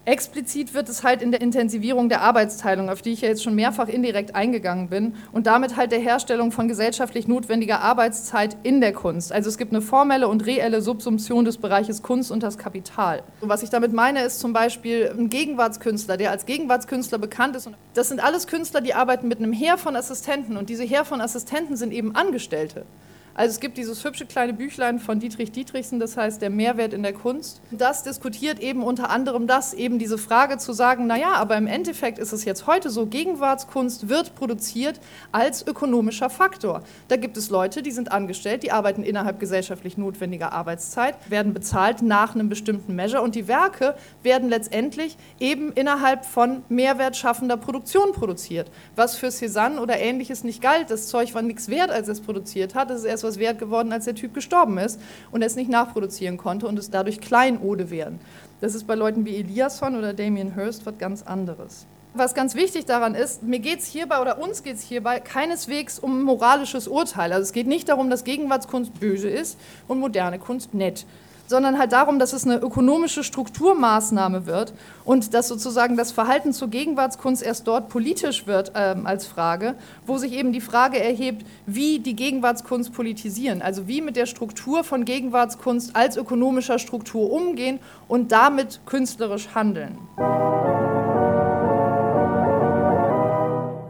Explizit wird es halt in der Intensivierung der Arbeitsteilung, auf die ich ja jetzt schon mehrfach indirekt eingegangen bin, und damit halt der Herstellung von gesellschaftlich notwendiger Arbeitszeit in der Kunst. Also es gibt eine formelle und reelle Subsumption des Bereiches Kunst und das Kapital. Und was ich damit meine, ist zum Beispiel ein Gegenwartskünstler, der als Gegenwartskünstler bekannt ist. Das sind alles Künstler, die arbeiten mit einem Heer von Assistenten und diese Heer von Assistenten sind eben Angestellte. Also es gibt dieses hübsche kleine Büchlein von Dietrich Dietrichsen, das heißt der Mehrwert in der Kunst. Das diskutiert eben unter anderem das, eben diese Frage zu sagen, naja, aber im Endeffekt ist es jetzt heute so, Gegenwartskunst wird produziert als ökonomischer Faktor. Da gibt es Leute, die sind angestellt, die arbeiten innerhalb gesellschaftlich notwendiger Arbeitszeit, werden bezahlt nach einem bestimmten Measure und die Werke werden letztendlich eben innerhalb von mehrwertschaffender Produktion produziert. Was für Cézanne oder ähnliches nicht galt, das Zeug war nichts wert, als es produziert hat, es ist erst erst was wert geworden, als der Typ gestorben ist und es nicht nachproduzieren konnte und es dadurch Kleinode werden. Das ist bei Leuten wie Eliasson oder Damien Hirst was ganz anderes. Was ganz wichtig daran ist, mir geht es hierbei oder uns geht es hierbei keineswegs um moralisches Urteil. Also es geht nicht darum, dass Gegenwartskunst böse ist und moderne Kunst nett sondern halt darum, dass es eine ökonomische Strukturmaßnahme wird und dass sozusagen das Verhalten zur Gegenwartskunst erst dort politisch wird ähm, als Frage, wo sich eben die Frage erhebt, wie die Gegenwartskunst politisieren, also wie mit der Struktur von Gegenwartskunst als ökonomischer Struktur umgehen und damit künstlerisch handeln.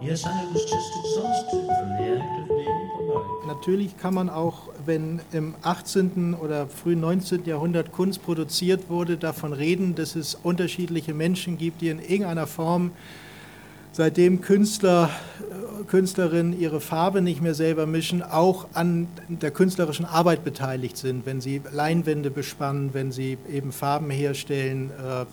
Yes, I was just exhausted Natürlich kann man auch wenn im 18. oder frühen 19. Jahrhundert Kunst produziert wurde, davon reden, dass es unterschiedliche Menschen gibt, die in irgendeiner Form, seitdem Künstler, äh, Künstlerinnen ihre Farbe nicht mehr selber mischen, auch an der künstlerischen Arbeit beteiligt sind, wenn sie Leinwände bespannen, wenn sie eben Farben herstellen. Äh,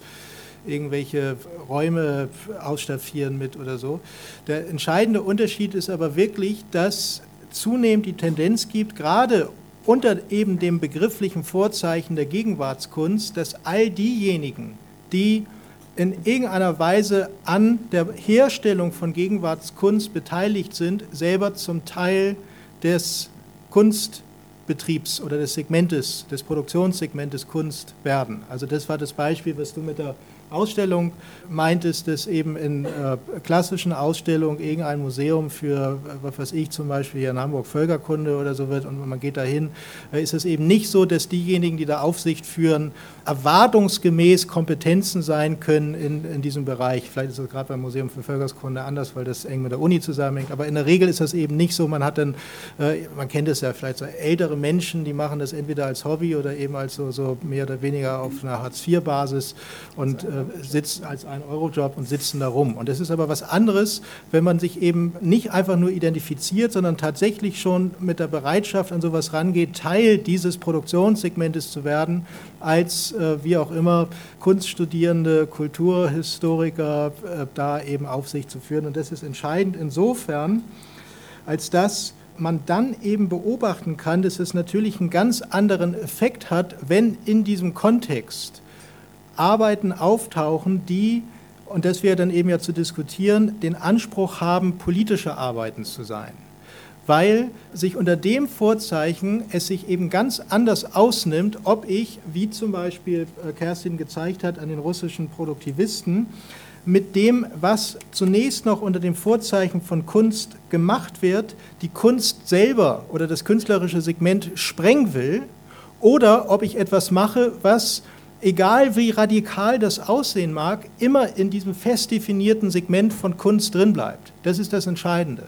irgendwelche Räume ausstaffieren mit oder so. Der entscheidende Unterschied ist aber wirklich, dass zunehmend die Tendenz gibt, gerade unter eben dem begrifflichen Vorzeichen der Gegenwartskunst, dass all diejenigen, die in irgendeiner Weise an der Herstellung von Gegenwartskunst beteiligt sind, selber zum Teil des Kunstbetriebs oder des Segmentes, des Produktionssegmentes Kunst werden. Also das war das Beispiel, was du mit der Ausstellung meintest, dass eben in äh, klassischen Ausstellungen irgendein Museum für, was weiß ich, zum Beispiel hier in Hamburg Völkerkunde oder so wird und man geht dahin, äh, ist es eben nicht so, dass diejenigen, die da Aufsicht führen, erwartungsgemäß Kompetenzen sein können in, in diesem Bereich. Vielleicht ist es gerade beim Museum für Völkerkunde anders, weil das eng mit der Uni zusammenhängt, aber in der Regel ist das eben nicht so. Man hat dann, äh, man kennt es ja vielleicht so ältere Menschen, die machen das entweder als Hobby oder eben als so, so mehr oder weniger auf einer Hartz-IV-Basis und äh, sitzen als ein Euro-Job und sitzen da rum. Und das ist aber was anderes, wenn man sich eben nicht einfach nur identifiziert, sondern tatsächlich schon mit der Bereitschaft an sowas rangeht, Teil dieses Produktionssegmentes zu werden, als äh, wie auch immer Kunststudierende, Kulturhistoriker äh, da eben auf sich zu führen. Und das ist entscheidend insofern, als dass man dann eben beobachten kann, dass es natürlich einen ganz anderen Effekt hat, wenn in diesem Kontext Arbeiten auftauchen, die, und das wäre dann eben ja zu diskutieren, den Anspruch haben, politische Arbeiten zu sein. weil sich unter dem Vorzeichen es sich eben ganz anders ausnimmt, ob ich, wie zum Beispiel äh, Kerstin gezeigt hat, an den russischen Produktivisten, mit dem, was zunächst noch unter dem Vorzeichen von Kunst gemacht wird, die Kunst selber oder das künstlerische Segment sprengen will, oder ob ich etwas mache, was, egal wie radikal das aussehen mag, immer in diesem fest definierten Segment von Kunst drin bleibt. Das ist das Entscheidende.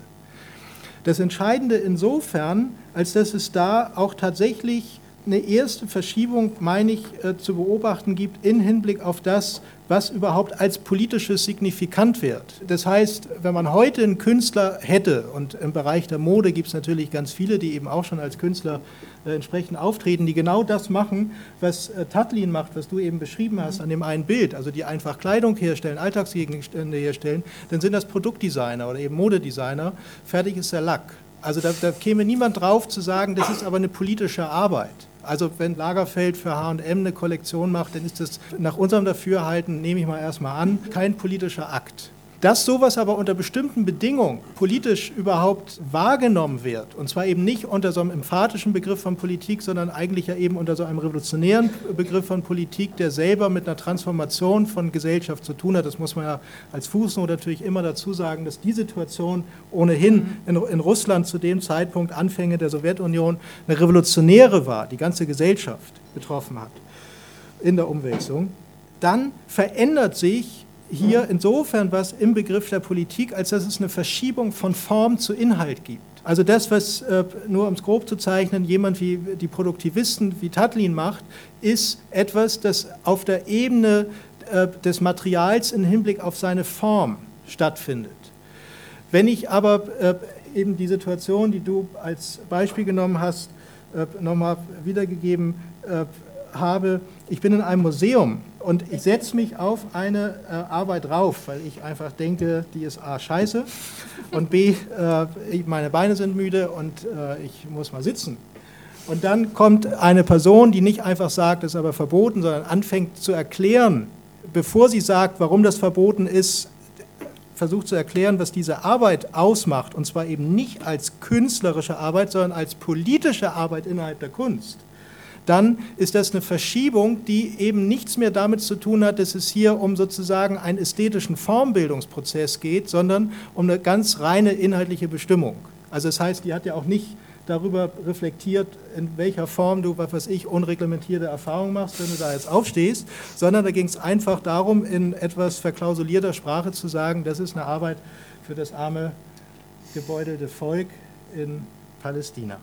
Das Entscheidende insofern, als dass es da auch tatsächlich eine erste Verschiebung, meine ich, äh, zu beobachten gibt in Hinblick auf das, was überhaupt als politisches signifikant wird. Das heißt, wenn man heute einen Künstler hätte, und im Bereich der Mode gibt es natürlich ganz viele, die eben auch schon als Künstler äh, entsprechend auftreten, die genau das machen, was äh, Tatlin macht, was du eben beschrieben hast an dem einen Bild, also die einfach Kleidung herstellen, Alltagsgegenstände herstellen, dann sind das Produktdesigner oder eben Modedesigner, fertig ist der Lack. Also da, da käme niemand drauf zu sagen, das ist aber eine politische Arbeit. Also wenn Lagerfeld für H&M eine Kollektion macht, dann ist das nach unserem Dafürhalten, nehme ich mal erstmal an, kein politischer Akt. Dass sowas aber unter bestimmten Bedingungen politisch überhaupt wahrgenommen wird, und zwar eben nicht unter so einem emphatischen Begriff von Politik, sondern eigentlich ja eben unter so einem revolutionären Begriff von Politik, der selber mit einer Transformation von Gesellschaft zu tun hat, das muss man ja als Fußnote natürlich immer dazu sagen, dass die Situation ohnehin in, in Russland zu dem Zeitpunkt, Anfänge der Sowjetunion, eine revolutionäre war, die ganze Gesellschaft betroffen hat in der Umwälzung, dann verändert sich hier insofern was im Begriff der Politik, als dass es eine Verschiebung von Form zu Inhalt gibt. Also das, was äh, nur um es grob zu zeichnen, jemand wie die Produktivisten wie Tatlin macht, ist etwas, das auf der Ebene äh, des Materials im Hinblick auf seine Form stattfindet. Wenn ich aber äh, eben die Situation, die du als Beispiel genommen hast, nochmal wiedergegeben habe, ich bin in einem Museum und ich setze mich auf eine äh, Arbeit rauf, weil ich einfach denke, die ist A, scheiße und B, äh, meine Beine sind müde und äh, ich muss mal sitzen. Und dann kommt eine Person, die nicht einfach sagt, das ist aber verboten, sondern anfängt zu erklären, bevor sie sagt, warum das verboten ist, versucht zu erklären, was diese Arbeit ausmacht, und zwar eben nicht als künstlerische Arbeit, sondern als politische Arbeit innerhalb der Kunst dann ist das eine Verschiebung, die eben nichts mehr damit zu tun hat, dass es hier um sozusagen einen ästhetischen Formbildungsprozess geht, sondern um eine ganz reine inhaltliche Bestimmung. Also das heißt, die hat ja auch nicht darüber reflektiert, in welcher Form du, was weiß ich, unreglementierte Erfahrungen machst, wenn du da jetzt aufstehst, sondern da ging es einfach darum, in etwas verklausulierter Sprache zu sagen, das ist eine Arbeit für das arme, gebeutelte Volk in Palästina.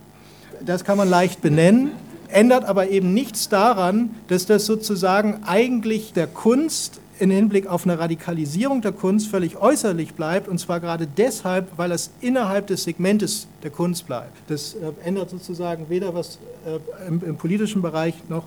Das kann man leicht benennen ändert aber eben nichts daran, dass das sozusagen eigentlich der Kunst in Hinblick auf eine Radikalisierung der Kunst völlig äußerlich bleibt, und zwar gerade deshalb, weil es innerhalb des Segmentes der Kunst bleibt. Das äh, ändert sozusagen weder was äh, im, im, politischen Bereich noch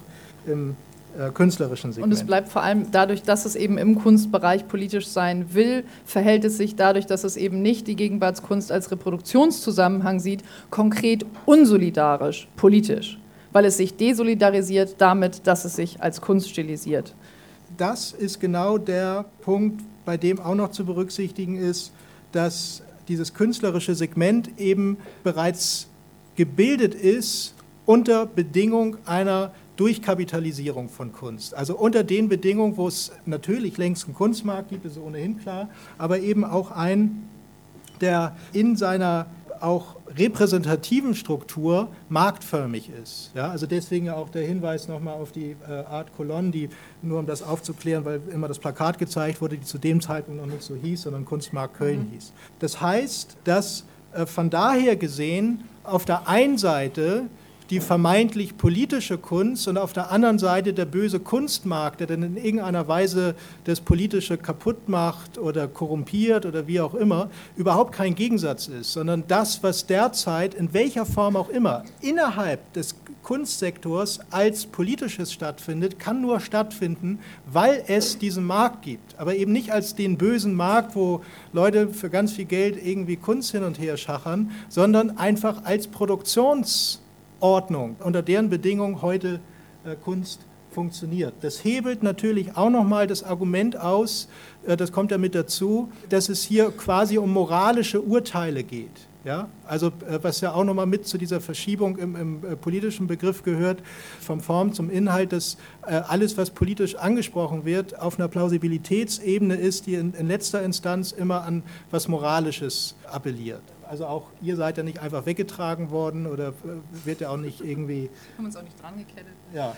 im äh, künstlerischen Segment. Und es bleibt vor allem dadurch, dass es eben im Kunstbereich politisch sein will, verhält es sich dadurch, dass es eben nicht die Gegenwartskunst als Reproduktionszusammenhang sieht, konkret unsolidarisch politisch weil es sich desolidarisiert damit, dass es sich als Kunst stilisiert. Das ist genau der Punkt, bei dem auch noch zu berücksichtigen ist, dass dieses künstlerische Segment eben bereits gebildet ist unter Bedingung einer Durchkapitalisierung von Kunst. Also unter den Bedingungen, wo es natürlich längst einen Kunstmarkt gibt, ist ohnehin klar, aber eben auch ein, der in seiner auch repräsentativen Struktur marktförmig ist. Ja, also deswegen auch der Hinweis nochmal auf die äh, Art Colonne, die nur um das aufzuklären, weil immer das Plakat gezeigt wurde, die zu dem Zeitpunkt noch nicht so hieß, sondern Kunstmarkt Köln mhm. hieß. Das heißt, dass äh, von daher gesehen auf der einen Seite die vermeintlich politische Kunst und auf der anderen Seite der böse Kunstmarkt, der dann in irgendeiner Weise das Politische kaputt macht oder korrumpiert oder wie auch immer, überhaupt kein Gegensatz ist, sondern das, was derzeit in welcher Form auch immer innerhalb des Kunstsektors als politisches stattfindet, kann nur stattfinden, weil es diesen Markt gibt. Aber eben nicht als den bösen Markt, wo Leute für ganz viel Geld irgendwie Kunst hin und her schachern, sondern einfach als Produktions- Ordnung, unter deren Bedingungen heute äh, Kunst funktioniert. Das hebelt natürlich auch nochmal das Argument aus, äh, das kommt ja mit dazu, dass es hier quasi um moralische Urteile geht. Ja, also äh, was ja auch nochmal mit zu dieser Verschiebung im, im politischen Begriff gehört, vom Form zum Inhalt, dass alles, was politisch angesprochen wird, auf einer Plausibilitätsebene ist, die in, in letzter Instanz immer an was Moralisches appelliert. Also auch ihr seid ja nicht einfach weggetragen worden oder äh, wird ja auch nicht irgendwie. Haben uns auch nicht dran gekettet. Ja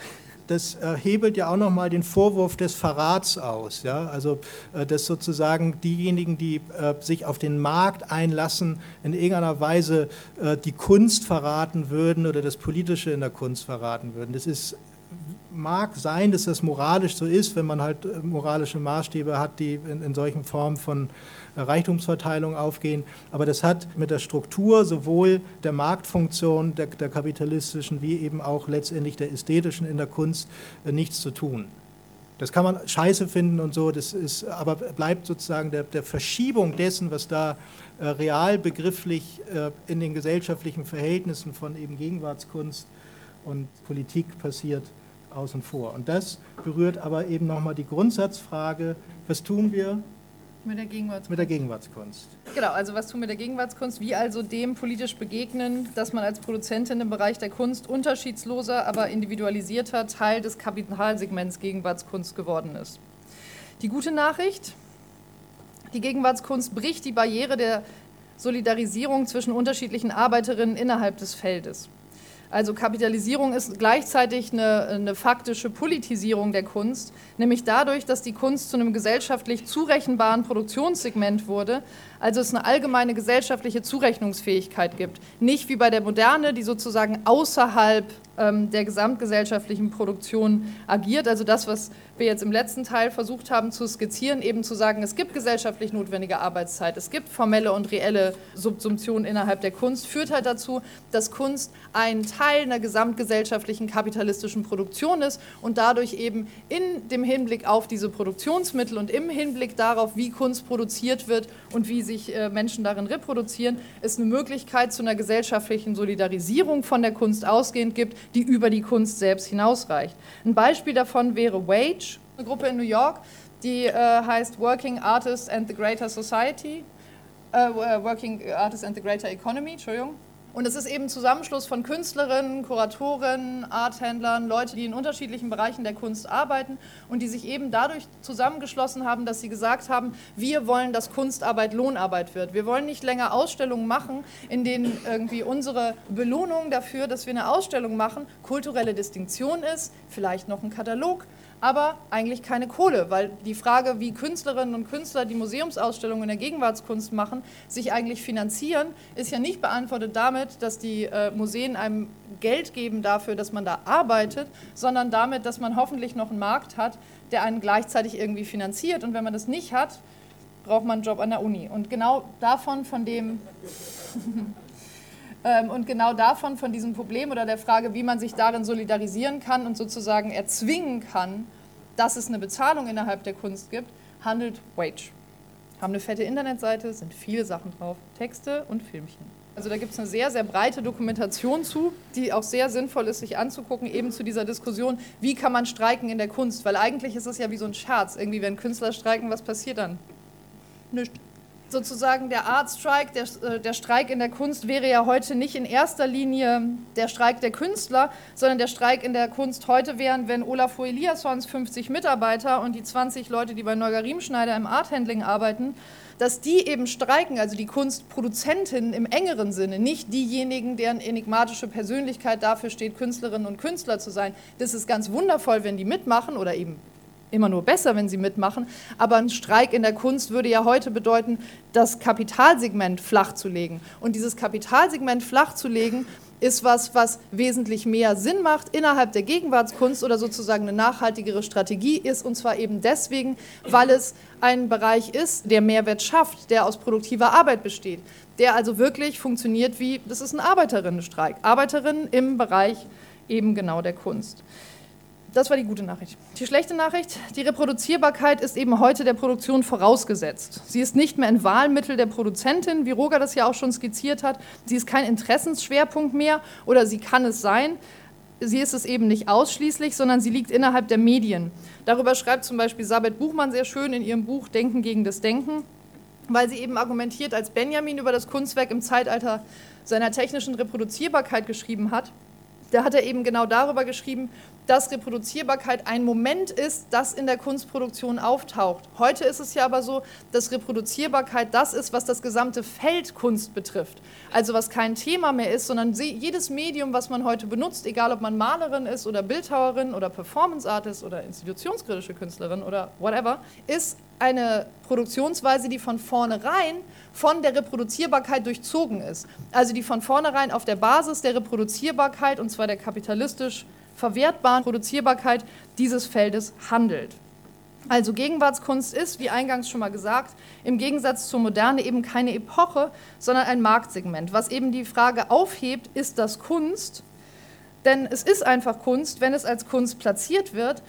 das äh, hebelt ja auch nochmal den Vorwurf des Verrats aus. Ja? Also, äh, dass sozusagen diejenigen, die äh, sich auf den Markt einlassen, in irgendeiner Weise äh, die Kunst verraten würden oder das Politische in der Kunst verraten würden. Das ist mag sein, dass das moralisch so ist, wenn man halt äh, moralische Maßstäbe hat, die in, in solchen Formen von Reichtumsverteilung aufgehen. Aber das hat mit der Struktur sowohl der Marktfunktion, der, der kapitalistischen, wie eben auch letztendlich der ästhetischen in der Kunst äh, nichts zu tun. Das kann man scheiße finden und so, das ist, aber bleibt sozusagen der, der Verschiebung dessen, was da äh, real begrifflich äh, in den gesellschaftlichen Verhältnissen von eben Gegenwartskunst und Politik passiert, außen vor. Und das berührt aber eben nochmal die Grundsatzfrage, was tun wir mit der Gegenwartskunst. Mit der Gegenwartskunst. Genau, also was tun wir mit der Gegenwartskunst? Wie also dem politisch begegnen, dass man als Produzentin im Bereich der Kunst unterschiedsloser, aber individualisierter Teil des Kapitalsegments Gegenwartskunst geworden ist. Die gute Nachricht, die Gegenwartskunst bricht die Barriere der Solidarisierung zwischen unterschiedlichen Arbeiterinnen innerhalb des Feldes. Also Kapitalisierung ist gleichzeitig eine, eine, faktische Politisierung der Kunst, nämlich dadurch, dass die Kunst zu einem gesellschaftlich zurechenbaren Produktionssegment wurde, also es eine allgemeine gesellschaftliche Zurechnungsfähigkeit gibt. Nicht wie bei der Moderne, die sozusagen außerhalb ähm, der gesamtgesellschaftlichen Produktion agiert. Also das, was wir jetzt im letzten Teil versucht haben zu skizzieren, eben zu sagen, es gibt gesellschaftlich notwendige Arbeitszeit, es gibt formelle und reelle Subsumption innerhalb der Kunst, führt halt dazu, dass Kunst ein Teil einer gesamtgesellschaftlichen kapitalistischen Produktion ist und dadurch eben in dem Hinblick auf diese Produktionsmittel und im Hinblick darauf, wie Kunst produziert wird und wie sich äh, Menschen darin reproduzieren, es eine Möglichkeit zu einer gesellschaftlichen Solidarisierung von der Kunst ausgehend gibt, die über die Kunst selbst hinausreicht. Ein Beispiel davon wäre Wage, eine Gruppe in New York, die äh, heißt Working Artists and the Greater Society, äh, Working Artists and the Greater Economy, Entschuldigung. Und es ist eben Zusammenschluss von Künstlerinnen, Kuratoren, Arthändlern, Leute, die in unterschiedlichen Bereichen der Kunst arbeiten und die sich eben dadurch zusammengeschlossen haben, dass sie gesagt haben, wir wollen, dass Kunstarbeit Lohnarbeit wird. Wir wollen nicht länger Ausstellungen machen, in denen irgendwie unsere Belohnung dafür, dass wir eine Ausstellung machen, kulturelle Distinktion ist, vielleicht noch ein Katalog, aber eigentlich keine Kohle, weil die Frage, wie Künstlerinnen und Künstler, die Museumsausstellungen in der Gegenwartskunst machen, sich eigentlich finanzieren, ist ja nicht beantwortet damit, dass die äh, Museen einem Geld geben dafür, dass man da arbeitet, sondern damit, dass man hoffentlich noch einen Markt hat, der einen gleichzeitig irgendwie finanziert. Und wenn man das nicht hat, braucht man einen Job an der Uni. Und genau davon, von dem... Ähm, und genau davon, von diesem Problem oder der Frage, wie man sich darin solidarisieren kann und sozusagen erzwingen kann, dass es eine Bezahlung innerhalb der Kunst gibt, handelt Wage. Haben eine fette Internetseite, sind viele Sachen drauf, Texte und Filmchen. Also da gibt es eine sehr, sehr breite Dokumentation zu, die auch sehr sinnvoll ist, sich anzugucken, eben zu dieser Diskussion, wie kann man streiken in der Kunst? Weil eigentlich ist es ja wie so ein Scherz. Irgendwie, wenn Künstler streiken, was passiert dann? Nichts sozusagen der Art Strike, der, äh, der Streik in der Kunst wäre ja heute nicht in erster Linie der Streik der Künstler, sondern der Streik in der Kunst heute wären, wenn Olafur Eliassons 50 Mitarbeiter und die 20 Leute, die bei Neuger Riemschneider im Arthandling arbeiten, dass die eben streiken, also die Kunstproduzentinnen im engeren Sinne, nicht diejenigen, deren enigmatische Persönlichkeit dafür steht, Künstlerinnen und Künstler zu sein. Das ist ganz wundervoll, wenn die mitmachen oder eben immer nur besser, wenn sie mitmachen. Aber ein Streik in der Kunst würde ja heute bedeuten, das Kapitalsegment flach zu legen. Und dieses Kapitalsegment flach zu legen, ist was, was wesentlich mehr Sinn macht innerhalb der Gegenwartskunst oder sozusagen eine nachhaltigere Strategie ist. Und zwar eben deswegen, weil es ein Bereich ist, der Mehrwert schafft, der aus produktiver Arbeit besteht, der also wirklich funktioniert wie, das ist ein Arbeiterinnenstreik. Arbeiterinnen im Bereich eben genau der Kunst. Das war die gute Nachricht. Die schlechte Nachricht, die Reproduzierbarkeit ist eben heute der Produktion vorausgesetzt. Sie ist nicht mehr ein Wahlmittel der Produzentin, wie Roger das ja auch schon skizziert hat. Sie ist kein Interessensschwerpunkt mehr oder sie kann es sein. Sie ist es eben nicht ausschließlich, sondern sie liegt innerhalb der Medien. Darüber schreibt zum Beispiel Sabet Buchmann sehr schön in ihrem Buch Denken gegen das Denken. weil sie eben argumentiert, als Benjamin über das Kunstwerk im Zeitalter seiner technischen Reproduzierbarkeit geschrieben hat, da hat er eben genau darüber geschrieben, dass Reproduzierbarkeit ein Moment ist, das in der Kunstproduktion auftaucht. Heute ist es ja aber so, dass Reproduzierbarkeit das ist, was das gesamte Feld Kunst betrifft. Also was kein Thema mehr ist, sondern jedes Medium, was man heute benutzt, egal ob man Malerin ist oder Bildhauerin oder Performance Artist oder institutionskritische Künstlerin oder whatever, ist eine Produktionsweise, die von vornherein von der Reproduzierbarkeit durchzogen ist. Also die von vornherein auf der Basis der Reproduzierbarkeit, und zwar der kapitalistisch verwertbaren Produzierbarkeit dieses Feldes handelt. Also Gegenwartskunst ist, wie eingangs schon mal gesagt, im Gegensatz zur Moderne eben keine Epoche, sondern ein Marktsegment. Was eben die Frage aufhebt, ist das Kunst? Denn es ist einfach Kunst, wenn es als Kunst platziert wird.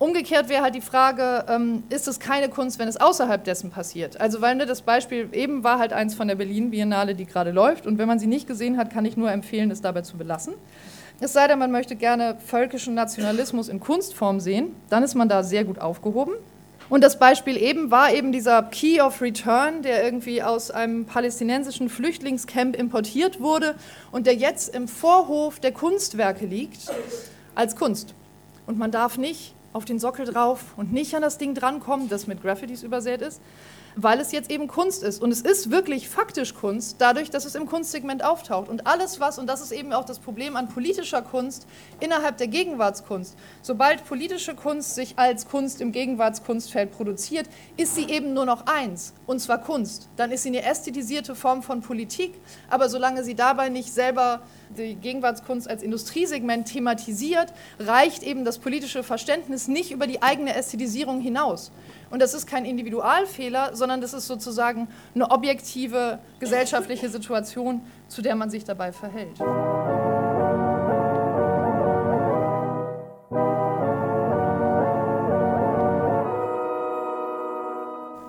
Umgekehrt wäre halt die Frage, ähm, ist es keine Kunst, wenn es außerhalb dessen passiert? Also weil ne, das Beispiel eben war halt eins von der Berlin Biennale, die gerade läuft. Und wenn man sie nicht gesehen hat, kann ich nur empfehlen, es dabei zu belassen. Es sei denn, man möchte gerne völkischen Nationalismus in Kunstform sehen, dann ist man da sehr gut aufgehoben. Und das Beispiel eben war eben dieser Key of Return, der irgendwie aus einem palästinensischen Flüchtlingscamp importiert wurde und der jetzt im Vorhof der Kunstwerke liegt, als Kunst. Und man darf nicht auf den Sockel drauf und nicht an das Ding drankommen, das mit Graffitis übersät ist, weil es jetzt eben Kunst ist. Und es ist wirklich faktisch Kunst, dadurch, dass es im Kunstsegment auftaucht. Und alles, was, und das ist eben auch das Problem an politischer Kunst innerhalb der Gegenwartskunst, sobald politische Kunst sich als Kunst im Gegenwartskunstfeld produziert, ist sie eben nur noch eins, und zwar Kunst. Dann ist sie eine ästhetisierte Form von Politik, aber solange sie dabei nicht selber die Gegenwartskunst als Industriesegment thematisiert, reicht eben das politische Verständnis nicht über die eigene Ästhetisierung hinaus. Und das ist kein Individualfehler, sondern das ist sozusagen eine objektive gesellschaftliche Situation, zu der man sich dabei verhält.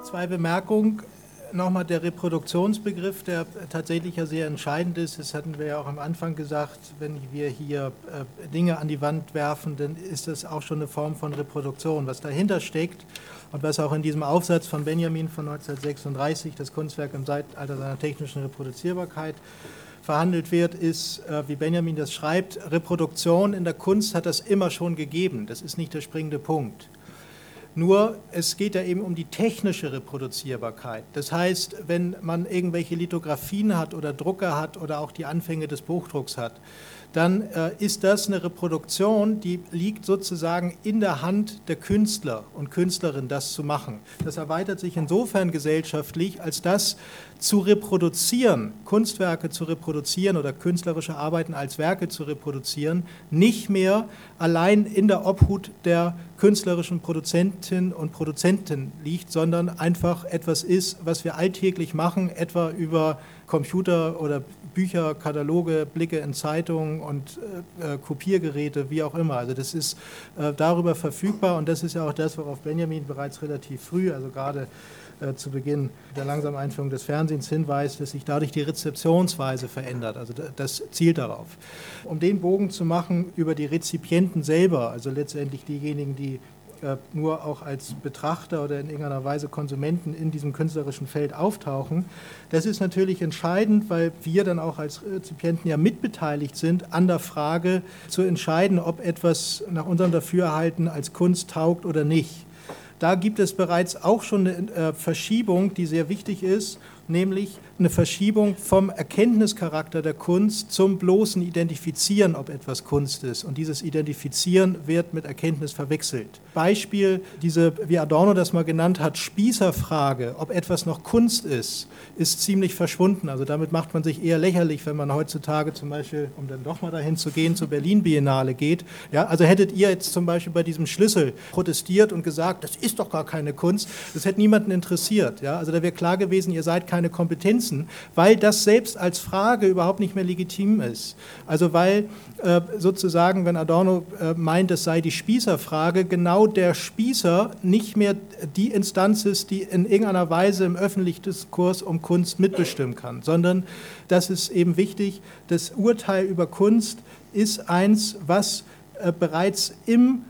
Zwei Bemerkungen nochmal der Reproduktionsbegriff, der tatsächlich ja sehr entscheidend ist. Das hatten wir ja auch am Anfang gesagt, wenn wir hier äh, Dinge an die Wand werfen, dann ist das auch schon eine Form von Reproduktion. Was dahinter steckt und was auch in diesem Aufsatz von Benjamin von 1936, das Kunstwerk im Zeitalter seiner technischen Reproduzierbarkeit, verhandelt wird, ist, äh, wie Benjamin das schreibt, Reproduktion in der Kunst hat das immer schon gegeben. Das ist nicht der springende Punkt. Nur es geht ja eben um die technische Reproduzierbarkeit. Das heißt, wenn man irgendwelche Lithografien hat oder Drucker hat oder auch die Anfänge des Buchdrucks hat, dann äh, ist das eine Reproduktion, die liegt sozusagen in der Hand der Künstler und Künstlerin, das zu machen. Das erweitert sich insofern gesellschaftlich, als das zu reproduzieren, Kunstwerke zu reproduzieren oder künstlerische Arbeiten als Werke zu reproduzieren, nicht mehr allein in der Obhut der künstlerischen Produzentin und Produzenten liegt, sondern einfach etwas ist, was wir alltäglich machen, etwa über Computer oder Bücher, Kataloge, Blicke in Zeitungen und äh, äh, Kopiergeräte, wie auch immer. Also das ist äh, darüber verfügbar und das ist ja auch das, worauf Benjamin bereits relativ früh, also gerade zu Beginn der langsamen Einführung des Fernsehens hinweist, dass sich dadurch die Rezeptionsweise verändert. Also das zielt darauf. Um den Bogen zu machen über die Rezipienten selber, also letztendlich diejenigen, die äh, nur auch als Betrachter oder in irgendeiner Weise Konsumenten in diesem künstlerischen Feld auftauchen. Das ist natürlich entscheidend, weil wir dann auch als Rezipienten ja mitbeteiligt sind an der Frage zu entscheiden, ob etwas nach unserem Dafürhalten als Kunst taugt oder nicht. Da gibt es bereits auch schon eine äh, Verschiebung, die sehr wichtig ist nämlich eine Verschiebung vom Erkenntnischarakter der Kunst zum bloßen Identifizieren, ob etwas Kunst ist. Und dieses Identifizieren wird mit Erkenntnis verwechselt. Beispiel, diese, wie Adorno das mal genannt hat, Spießerfrage, ob etwas noch Kunst ist, ist ziemlich verschwunden. Also damit macht man sich eher lächerlich, wenn man heutzutage zum Beispiel, um dann doch mal dahin zu gehen, zur Berlin Biennale geht. Ja, also hättet ihr jetzt zum Beispiel bei diesem Schlüssel protestiert und gesagt, das ist doch gar keine Kunst, das hätte niemanden interessiert. Ja, also da wäre klar gewesen, ihr seid kein keine Kompetenzen, weil das selbst als Frage überhaupt nicht mehr legitim ist. Also weil äh, sozusagen, wenn Adorno äh, meint, es sei die Spießerfrage, genau der Spießer nicht mehr die Instanz ist, die in irgendeiner Weise im öffentlichen Diskurs um Kunst mitbestimmen kann, sondern das ist eben wichtig, das Urteil über Kunst ist eins, was äh, bereits im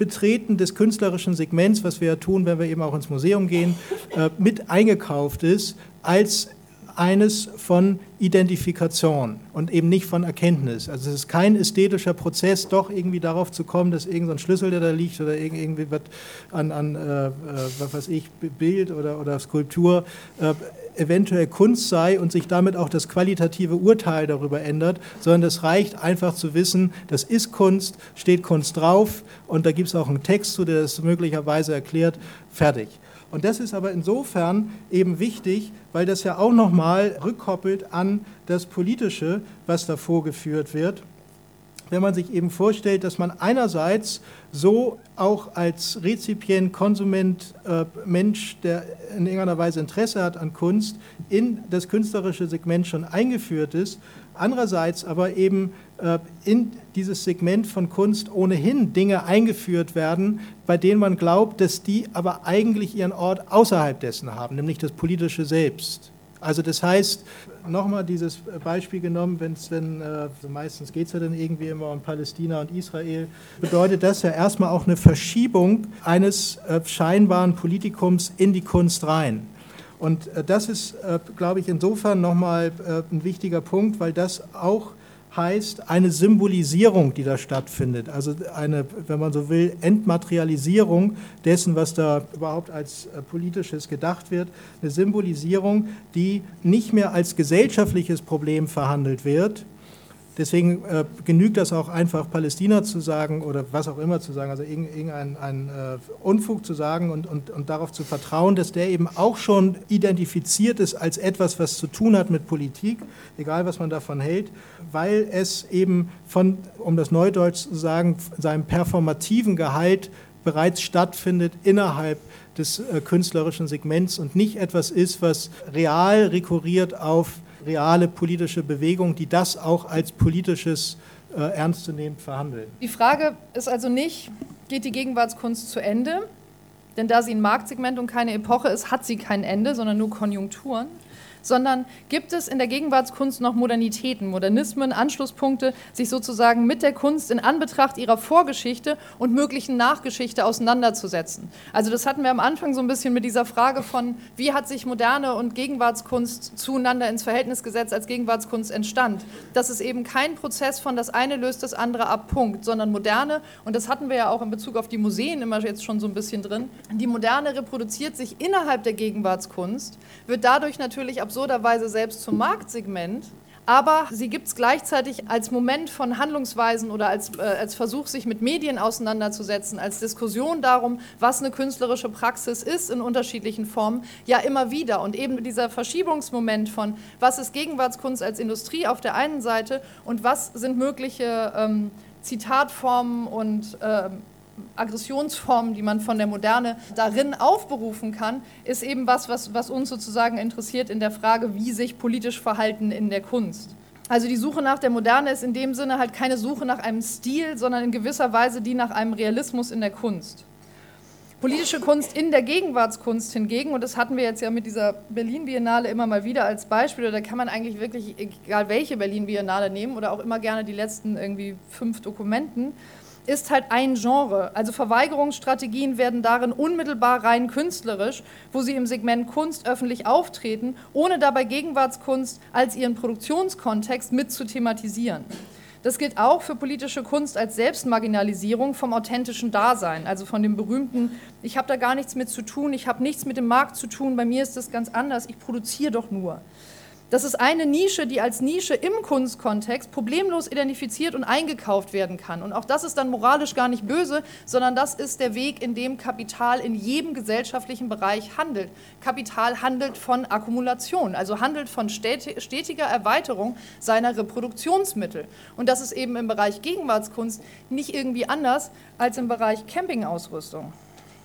Betreten des künstlerischen Segments, was wir ja tun, wenn wir eben auch ins Museum gehen, äh, mit eingekauft ist als eines von Identifikation und eben nicht von Erkenntnis. Also es ist kein ästhetischer Prozess, doch irgendwie darauf zu kommen, dass irgendein Schlüssel, der da liegt oder irgendwie was an, an äh, äh, was weiß ich, Bild oder, oder Skulptur äh, eventuell Kunst sei und sich damit auch das qualitative Urteil darüber ändert, sondern es reicht einfach zu wissen, das ist Kunst, steht Kunst drauf und da gibt es auch einen Text zu, der das möglicherweise erklärt, fertig. Und das ist aber insofern eben wichtig, weil das ja auch nochmal rückkoppelt an das Politische, was da vorgeführt wird. Wenn man sich eben vorstellt, dass man einerseits so auch als Rezipient, Konsument, äh, Mensch, der in irgendeiner Weise Interesse hat an Kunst, in das künstlerische Segment schon eingeführt ist, andererseits aber eben in dieses Segment von Kunst ohnehin Dinge eingeführt werden, bei denen man glaubt, dass die aber eigentlich ihren Ort außerhalb dessen haben, nämlich das politische Selbst. Also das heißt, nochmal dieses Beispiel genommen, wenn es denn, also meistens geht es ja dann irgendwie immer um Palästina und Israel, bedeutet das ja erstmal auch eine Verschiebung eines äh, scheinbaren Politikums in die Kunst rein. Und äh, das ist, äh, glaube ich, insofern nochmal äh, ein wichtiger Punkt, weil das auch heißt eine Symbolisierung, die da stattfindet. Also eine, wenn man so will, Entmaterialisierung dessen, was da überhaupt als äh, politisches gedacht wird. Eine Symbolisierung, die nicht mehr als gesellschaftliches Problem verhandelt wird, Deswegen äh, genügt das auch einfach, Palästina zu sagen oder was auch immer zu sagen, also irgendein ein, äh, Unfug zu sagen und, und, und darauf zu vertrauen, dass der eben auch schon identifiziert ist als etwas, was zu tun hat mit Politik, egal was man davon hält, weil es eben von, um das Neudeutsch zu sagen, seinem performativen Gehalt bereits stattfindet innerhalb des äh, künstlerischen Segments und nicht etwas ist, was real rekurriert auf reale politische Bewegung, die das auch als politisches äh, ernstzunehmend verhandeln. Die Frage ist also nicht, geht die Gegenwartskunst zu Ende? Denn da sie ein Marktsegment und keine Epoche ist, hat sie kein Ende, sondern nur Konjunkturen sondern gibt es in der Gegenwartskunst noch Modernitäten, Modernismen, Anschlusspunkte, sich sozusagen mit der Kunst in Anbetracht ihrer Vorgeschichte und möglichen Nachgeschichte auseinanderzusetzen. Also das hatten wir am Anfang so ein bisschen mit dieser Frage von, wie hat sich moderne und Gegenwartskunst zueinander ins Verhältnis gesetzt, als Gegenwartskunst entstand. Das ist eben kein Prozess von das eine löst das andere ab, Punkt, sondern moderne, und das hatten wir ja auch in Bezug auf die Museen immer jetzt schon so ein bisschen drin, die moderne reproduziert sich innerhalb der Gegenwartskunst, wird dadurch natürlich absurderweise selbst zum Marktsegment, aber sie gibt es gleichzeitig als Moment von Handlungsweisen oder als, äh, als Versuch, sich mit Medien auseinanderzusetzen, als Diskussion darum, was eine künstlerische Praxis ist in unterschiedlichen Formen, ja immer wieder. Und eben dieser Verschiebungsmoment von, was ist Gegenwartskunst als Industrie auf der einen Seite und was sind mögliche ähm, Zitatformen und ähm, Aggressionsformen, die man von der Moderne darin aufberufen kann, ist eben was, was, was uns sozusagen interessiert in der Frage, wie sich politisch verhalten in der Kunst. Also die Suche nach der Moderne ist in dem Sinne halt keine Suche nach einem Stil, sondern in gewisser Weise die nach einem Realismus in der Kunst. Politische Kunst in der Gegenwartskunst hingegen, und das hatten wir jetzt ja mit dieser Berlin-Biennale immer mal wieder als Beispiel, da kann man eigentlich wirklich, egal welche Berlin-Biennale nehmen oder auch immer gerne die letzten irgendwie fünf Dokumenten, ist halt ein Genre. Also Verweigerungsstrategien werden darin unmittelbar rein künstlerisch, wo sie im Segment Kunst öffentlich auftreten, ohne dabei Gegenwartskunst als ihren Produktionskontext mit zu thematisieren. Das gilt auch für politische Kunst als Selbstmarginalisierung vom authentischen Dasein, also von dem berühmten, ich habe da gar nichts mit zu tun, ich habe nichts mit dem Markt zu tun, bei mir ist das ganz anders, ich produziere doch nur. Das ist eine Nische, die als Nische im Kunstkontext problemlos identifiziert und eingekauft werden kann. Und auch das ist dann moralisch gar nicht böse, sondern das ist der Weg, in dem Kapital in jedem gesellschaftlichen Bereich handelt. Kapital handelt von Akkumulation, also handelt von stetiger Erweiterung seiner Reproduktionsmittel. Und das ist eben im Bereich Gegenwartskunst nicht irgendwie anders als im Bereich Campingausrüstung.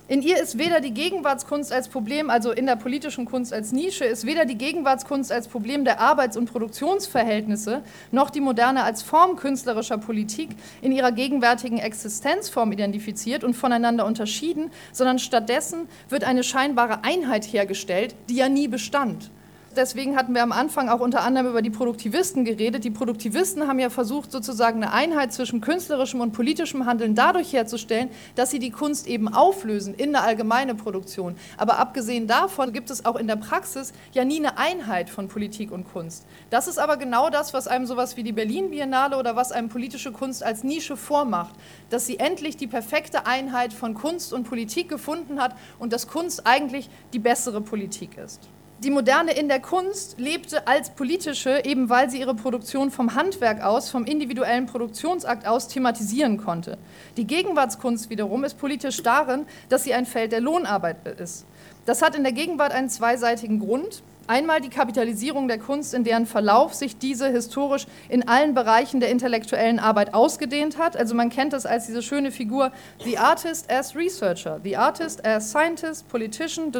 In ihr ist weder die Gegenwartskunst als Problem, also in der politischen Kunst als Nische, ist weder die Gegenwartskunst als Problem der Arbeits- und Produktionsverhältnisse, noch die Moderne als Form künstlerischer Politik in ihrer gegenwärtigen Existenzform identifiziert und voneinander unterschieden, sondern stattdessen wird eine scheinbare Einheit hergestellt, die ja nie bestand. Deswegen hatten wir am Anfang auch unter anderem über die Produktivisten geredet. Die Produktivisten haben ja versucht, sozusagen eine Einheit zwischen künstlerischem und politischem Handeln dadurch herzustellen, dass sie die Kunst eben auflösen in eine allgemeine Produktion. Aber abgesehen davon gibt es auch in der Praxis ja nie eine Einheit von Politik und Kunst. Das ist aber genau das, was einem sowas wie die Berlin Biennale oder was einem politische Kunst als Nische vormacht, dass sie endlich die perfekte Einheit von Kunst und Politik gefunden hat und dass Kunst eigentlich die bessere Politik ist. Die Moderne in der Kunst lebte als politische, eben weil sie ihre Produktion vom Handwerk aus, vom individuellen Produktionsakt aus thematisieren konnte. Die Gegenwartskunst wiederum ist politisch darin, dass sie ein Feld der Lohnarbeit ist. Das hat in der Gegenwart einen zweiseitigen Grund. Einmal die Kapitalisierung der Kunst, in deren Verlauf sich diese historisch in allen Bereichen der intellektuellen Arbeit ausgedehnt hat. Also man kennt das als diese schöne Figur, the artist as researcher, the artist as scientist, politician,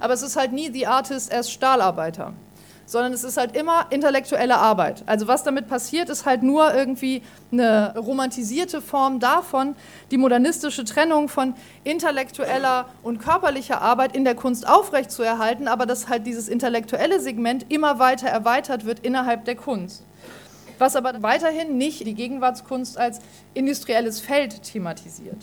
aber es ist halt nie the artist as Stahlarbeiter sondern es ist halt immer intellektuelle Arbeit. Also was damit passiert, ist halt nur irgendwie eine romantisierte Form davon, die modernistische Trennung von intellektueller und körperlicher Arbeit in der Kunst aufrechtzuerhalten, aber dass halt dieses intellektuelle Segment immer weiter erweitert wird innerhalb der Kunst. Was aber weiterhin nicht die Gegenwartskunst als industrielles Feld thematisiert.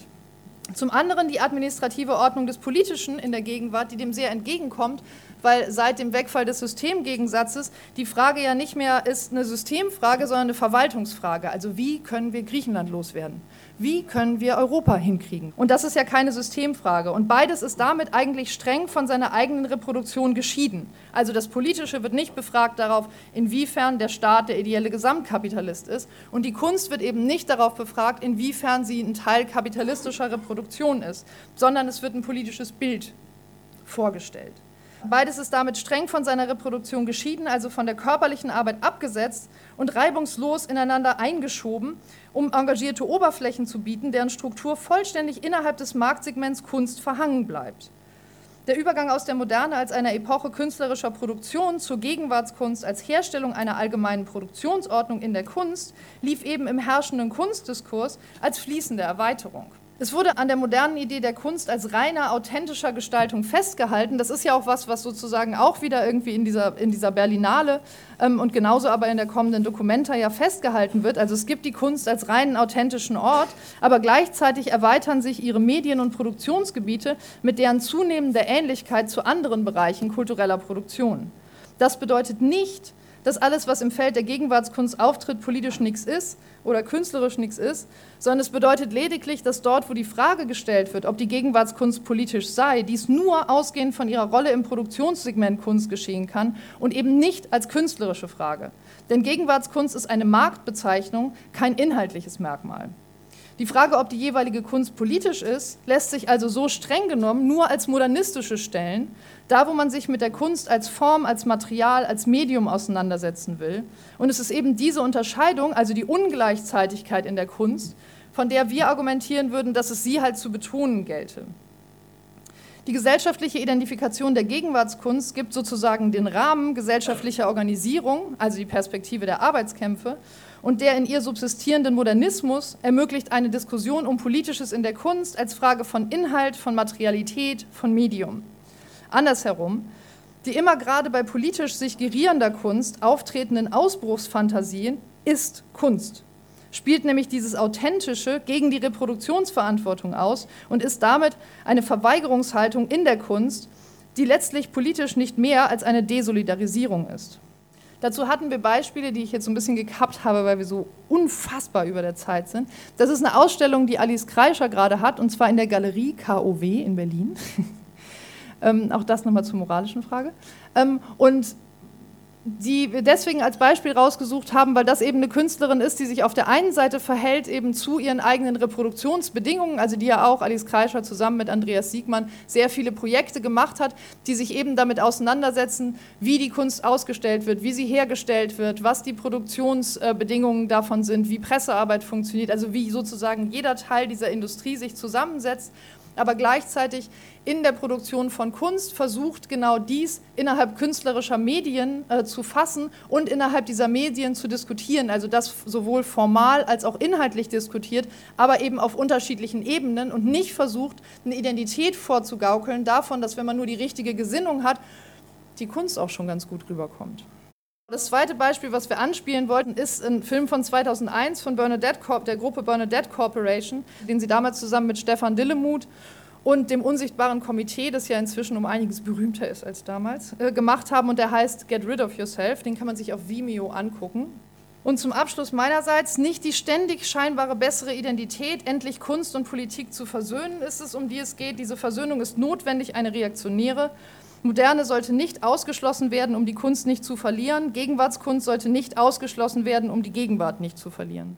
Zum anderen die administrative Ordnung des Politischen in der Gegenwart, die dem sehr entgegenkommt, weil seit dem Wegfall des Systemgegensatzes die Frage ja nicht mehr ist eine Systemfrage, sondern eine Verwaltungsfrage. Also wie können wir Griechenland loswerden? Wie können wir Europa hinkriegen? Und das ist ja keine Systemfrage. Und beides ist damit eigentlich streng von seiner eigenen Reproduktion geschieden. Also das Politische wird nicht befragt darauf, inwiefern der Staat der ideelle Gesamtkapitalist ist. Und die Kunst wird eben nicht darauf befragt, inwiefern sie ein Teil kapitalistischer Reproduktion ist, sondern es wird ein politisches Bild vorgestellt. Beides ist damit streng von seiner Reproduktion geschieden, also von der körperlichen Arbeit abgesetzt und reibungslos ineinander eingeschoben, um engagierte Oberflächen zu bieten, deren Struktur vollständig innerhalb des Marktsegments Kunst verhangen bleibt. Der Übergang aus der Moderne als einer Epoche künstlerischer Produktion zur Gegenwartskunst als Herstellung einer allgemeinen Produktionsordnung in der Kunst lief eben im herrschenden Kunstdiskurs als fließende Erweiterung. Es wurde an der modernen Idee der Kunst als reiner, authentischer Gestaltung festgehalten. Das ist ja auch was, was sozusagen auch wieder irgendwie in dieser, in dieser Berlinale ähm, und genauso aber in der kommenden Dokumenta ja festgehalten wird. Also es gibt die Kunst als reinen, authentischen Ort, aber gleichzeitig erweitern sich ihre Medien- und Produktionsgebiete mit deren zunehmender Ähnlichkeit zu anderen Bereichen kultureller Produktion. Das bedeutet nicht, dass alles, was im Feld der Gegenwartskunst auftritt, politisch nichts ist oder künstlerisch nichts ist, sondern es bedeutet lediglich, dass dort, wo die Frage gestellt wird, ob die Gegenwartskunst politisch sei, dies nur ausgehend von ihrer Rolle im Produktionssegment Kunst geschehen kann und eben nicht als künstlerische Frage. Denn Gegenwartskunst ist eine Marktbezeichnung, kein inhaltliches Merkmal. Die Frage, ob die jeweilige Kunst politisch ist, lässt sich also so streng genommen nur als modernistische stellen, da wo man sich mit der Kunst als Form, als Material, als Medium auseinandersetzen will. Und es ist eben diese Unterscheidung, also die Ungleichzeitigkeit in der Kunst, von der wir argumentieren würden, dass es sie halt zu betonen gelte. Die gesellschaftliche Identifikation der Gegenwartskunst gibt sozusagen den Rahmen gesellschaftlicher Organisierung, also die Perspektive der Arbeitskämpfe, und der in ihr subsistierenden Modernismus ermöglicht eine Diskussion um Politisches in der Kunst als Frage von Inhalt, von Materialität, von Medium. Andersherum, die immer gerade bei politisch sich gerierender Kunst auftretenden Ausbruchsfantasien ist Kunst, spielt nämlich dieses Authentische gegen die Reproduktionsverantwortung aus und ist damit eine Verweigerungshaltung in der Kunst, die letztlich politisch nicht mehr als eine Desolidarisierung ist. Dazu hatten wir Beispiele, die ich jetzt so ein bisschen gekappt habe, weil wir so unfassbar über der Zeit sind. Das ist eine Ausstellung, die Alice Kreischer gerade hat, und zwar in der Galerie KOW in Berlin. [LAUGHS] Ähm, auch das nochmal zur moralischen Frage. Ähm, und die wir deswegen als Beispiel rausgesucht haben, weil das eben eine Künstlerin ist, die sich auf der einen Seite verhält eben zu ihren eigenen Reproduktionsbedingungen, also die ja auch Alice Kreischer zusammen mit Andreas Siegmann sehr viele Projekte gemacht hat, die sich eben damit auseinandersetzen, wie die Kunst ausgestellt wird, wie sie hergestellt wird, was die Produktionsbedingungen davon sind, wie Pressearbeit funktioniert, also wie sozusagen jeder Teil dieser Industrie sich zusammensetzt aber gleichzeitig in der Produktion von Kunst versucht, genau dies innerhalb künstlerischer Medien äh, zu fassen und innerhalb dieser Medien zu diskutieren. Also das sowohl formal als auch inhaltlich diskutiert, aber eben auf unterschiedlichen Ebenen und nicht versucht, eine Identität vorzugaukeln davon, dass wenn man nur die richtige Gesinnung hat, die Kunst auch schon ganz gut rüberkommt. Das zweite Beispiel, was wir anspielen wollten, ist ein Film von 2001 von Bernadette Corp, der Gruppe Bernadette Corporation, den sie damals zusammen mit Stefan Dillemuth und dem Unsichtbaren Komitee, das ja inzwischen um einiges berühmter ist als damals, äh, gemacht haben. Und der heißt Get Rid of Yourself. Den kann man sich auf Vimeo angucken. Und zum Abschluss meinerseits nicht die ständig scheinbare bessere Identität, endlich Kunst und Politik zu versöhnen, ist es, um die es geht. Diese Versöhnung ist notwendig, eine reaktionäre. Moderne sollte nicht ausgeschlossen werden, um die Kunst nicht zu verlieren. Gegenwartskunst sollte nicht ausgeschlossen werden, um die Gegenwart nicht zu verlieren.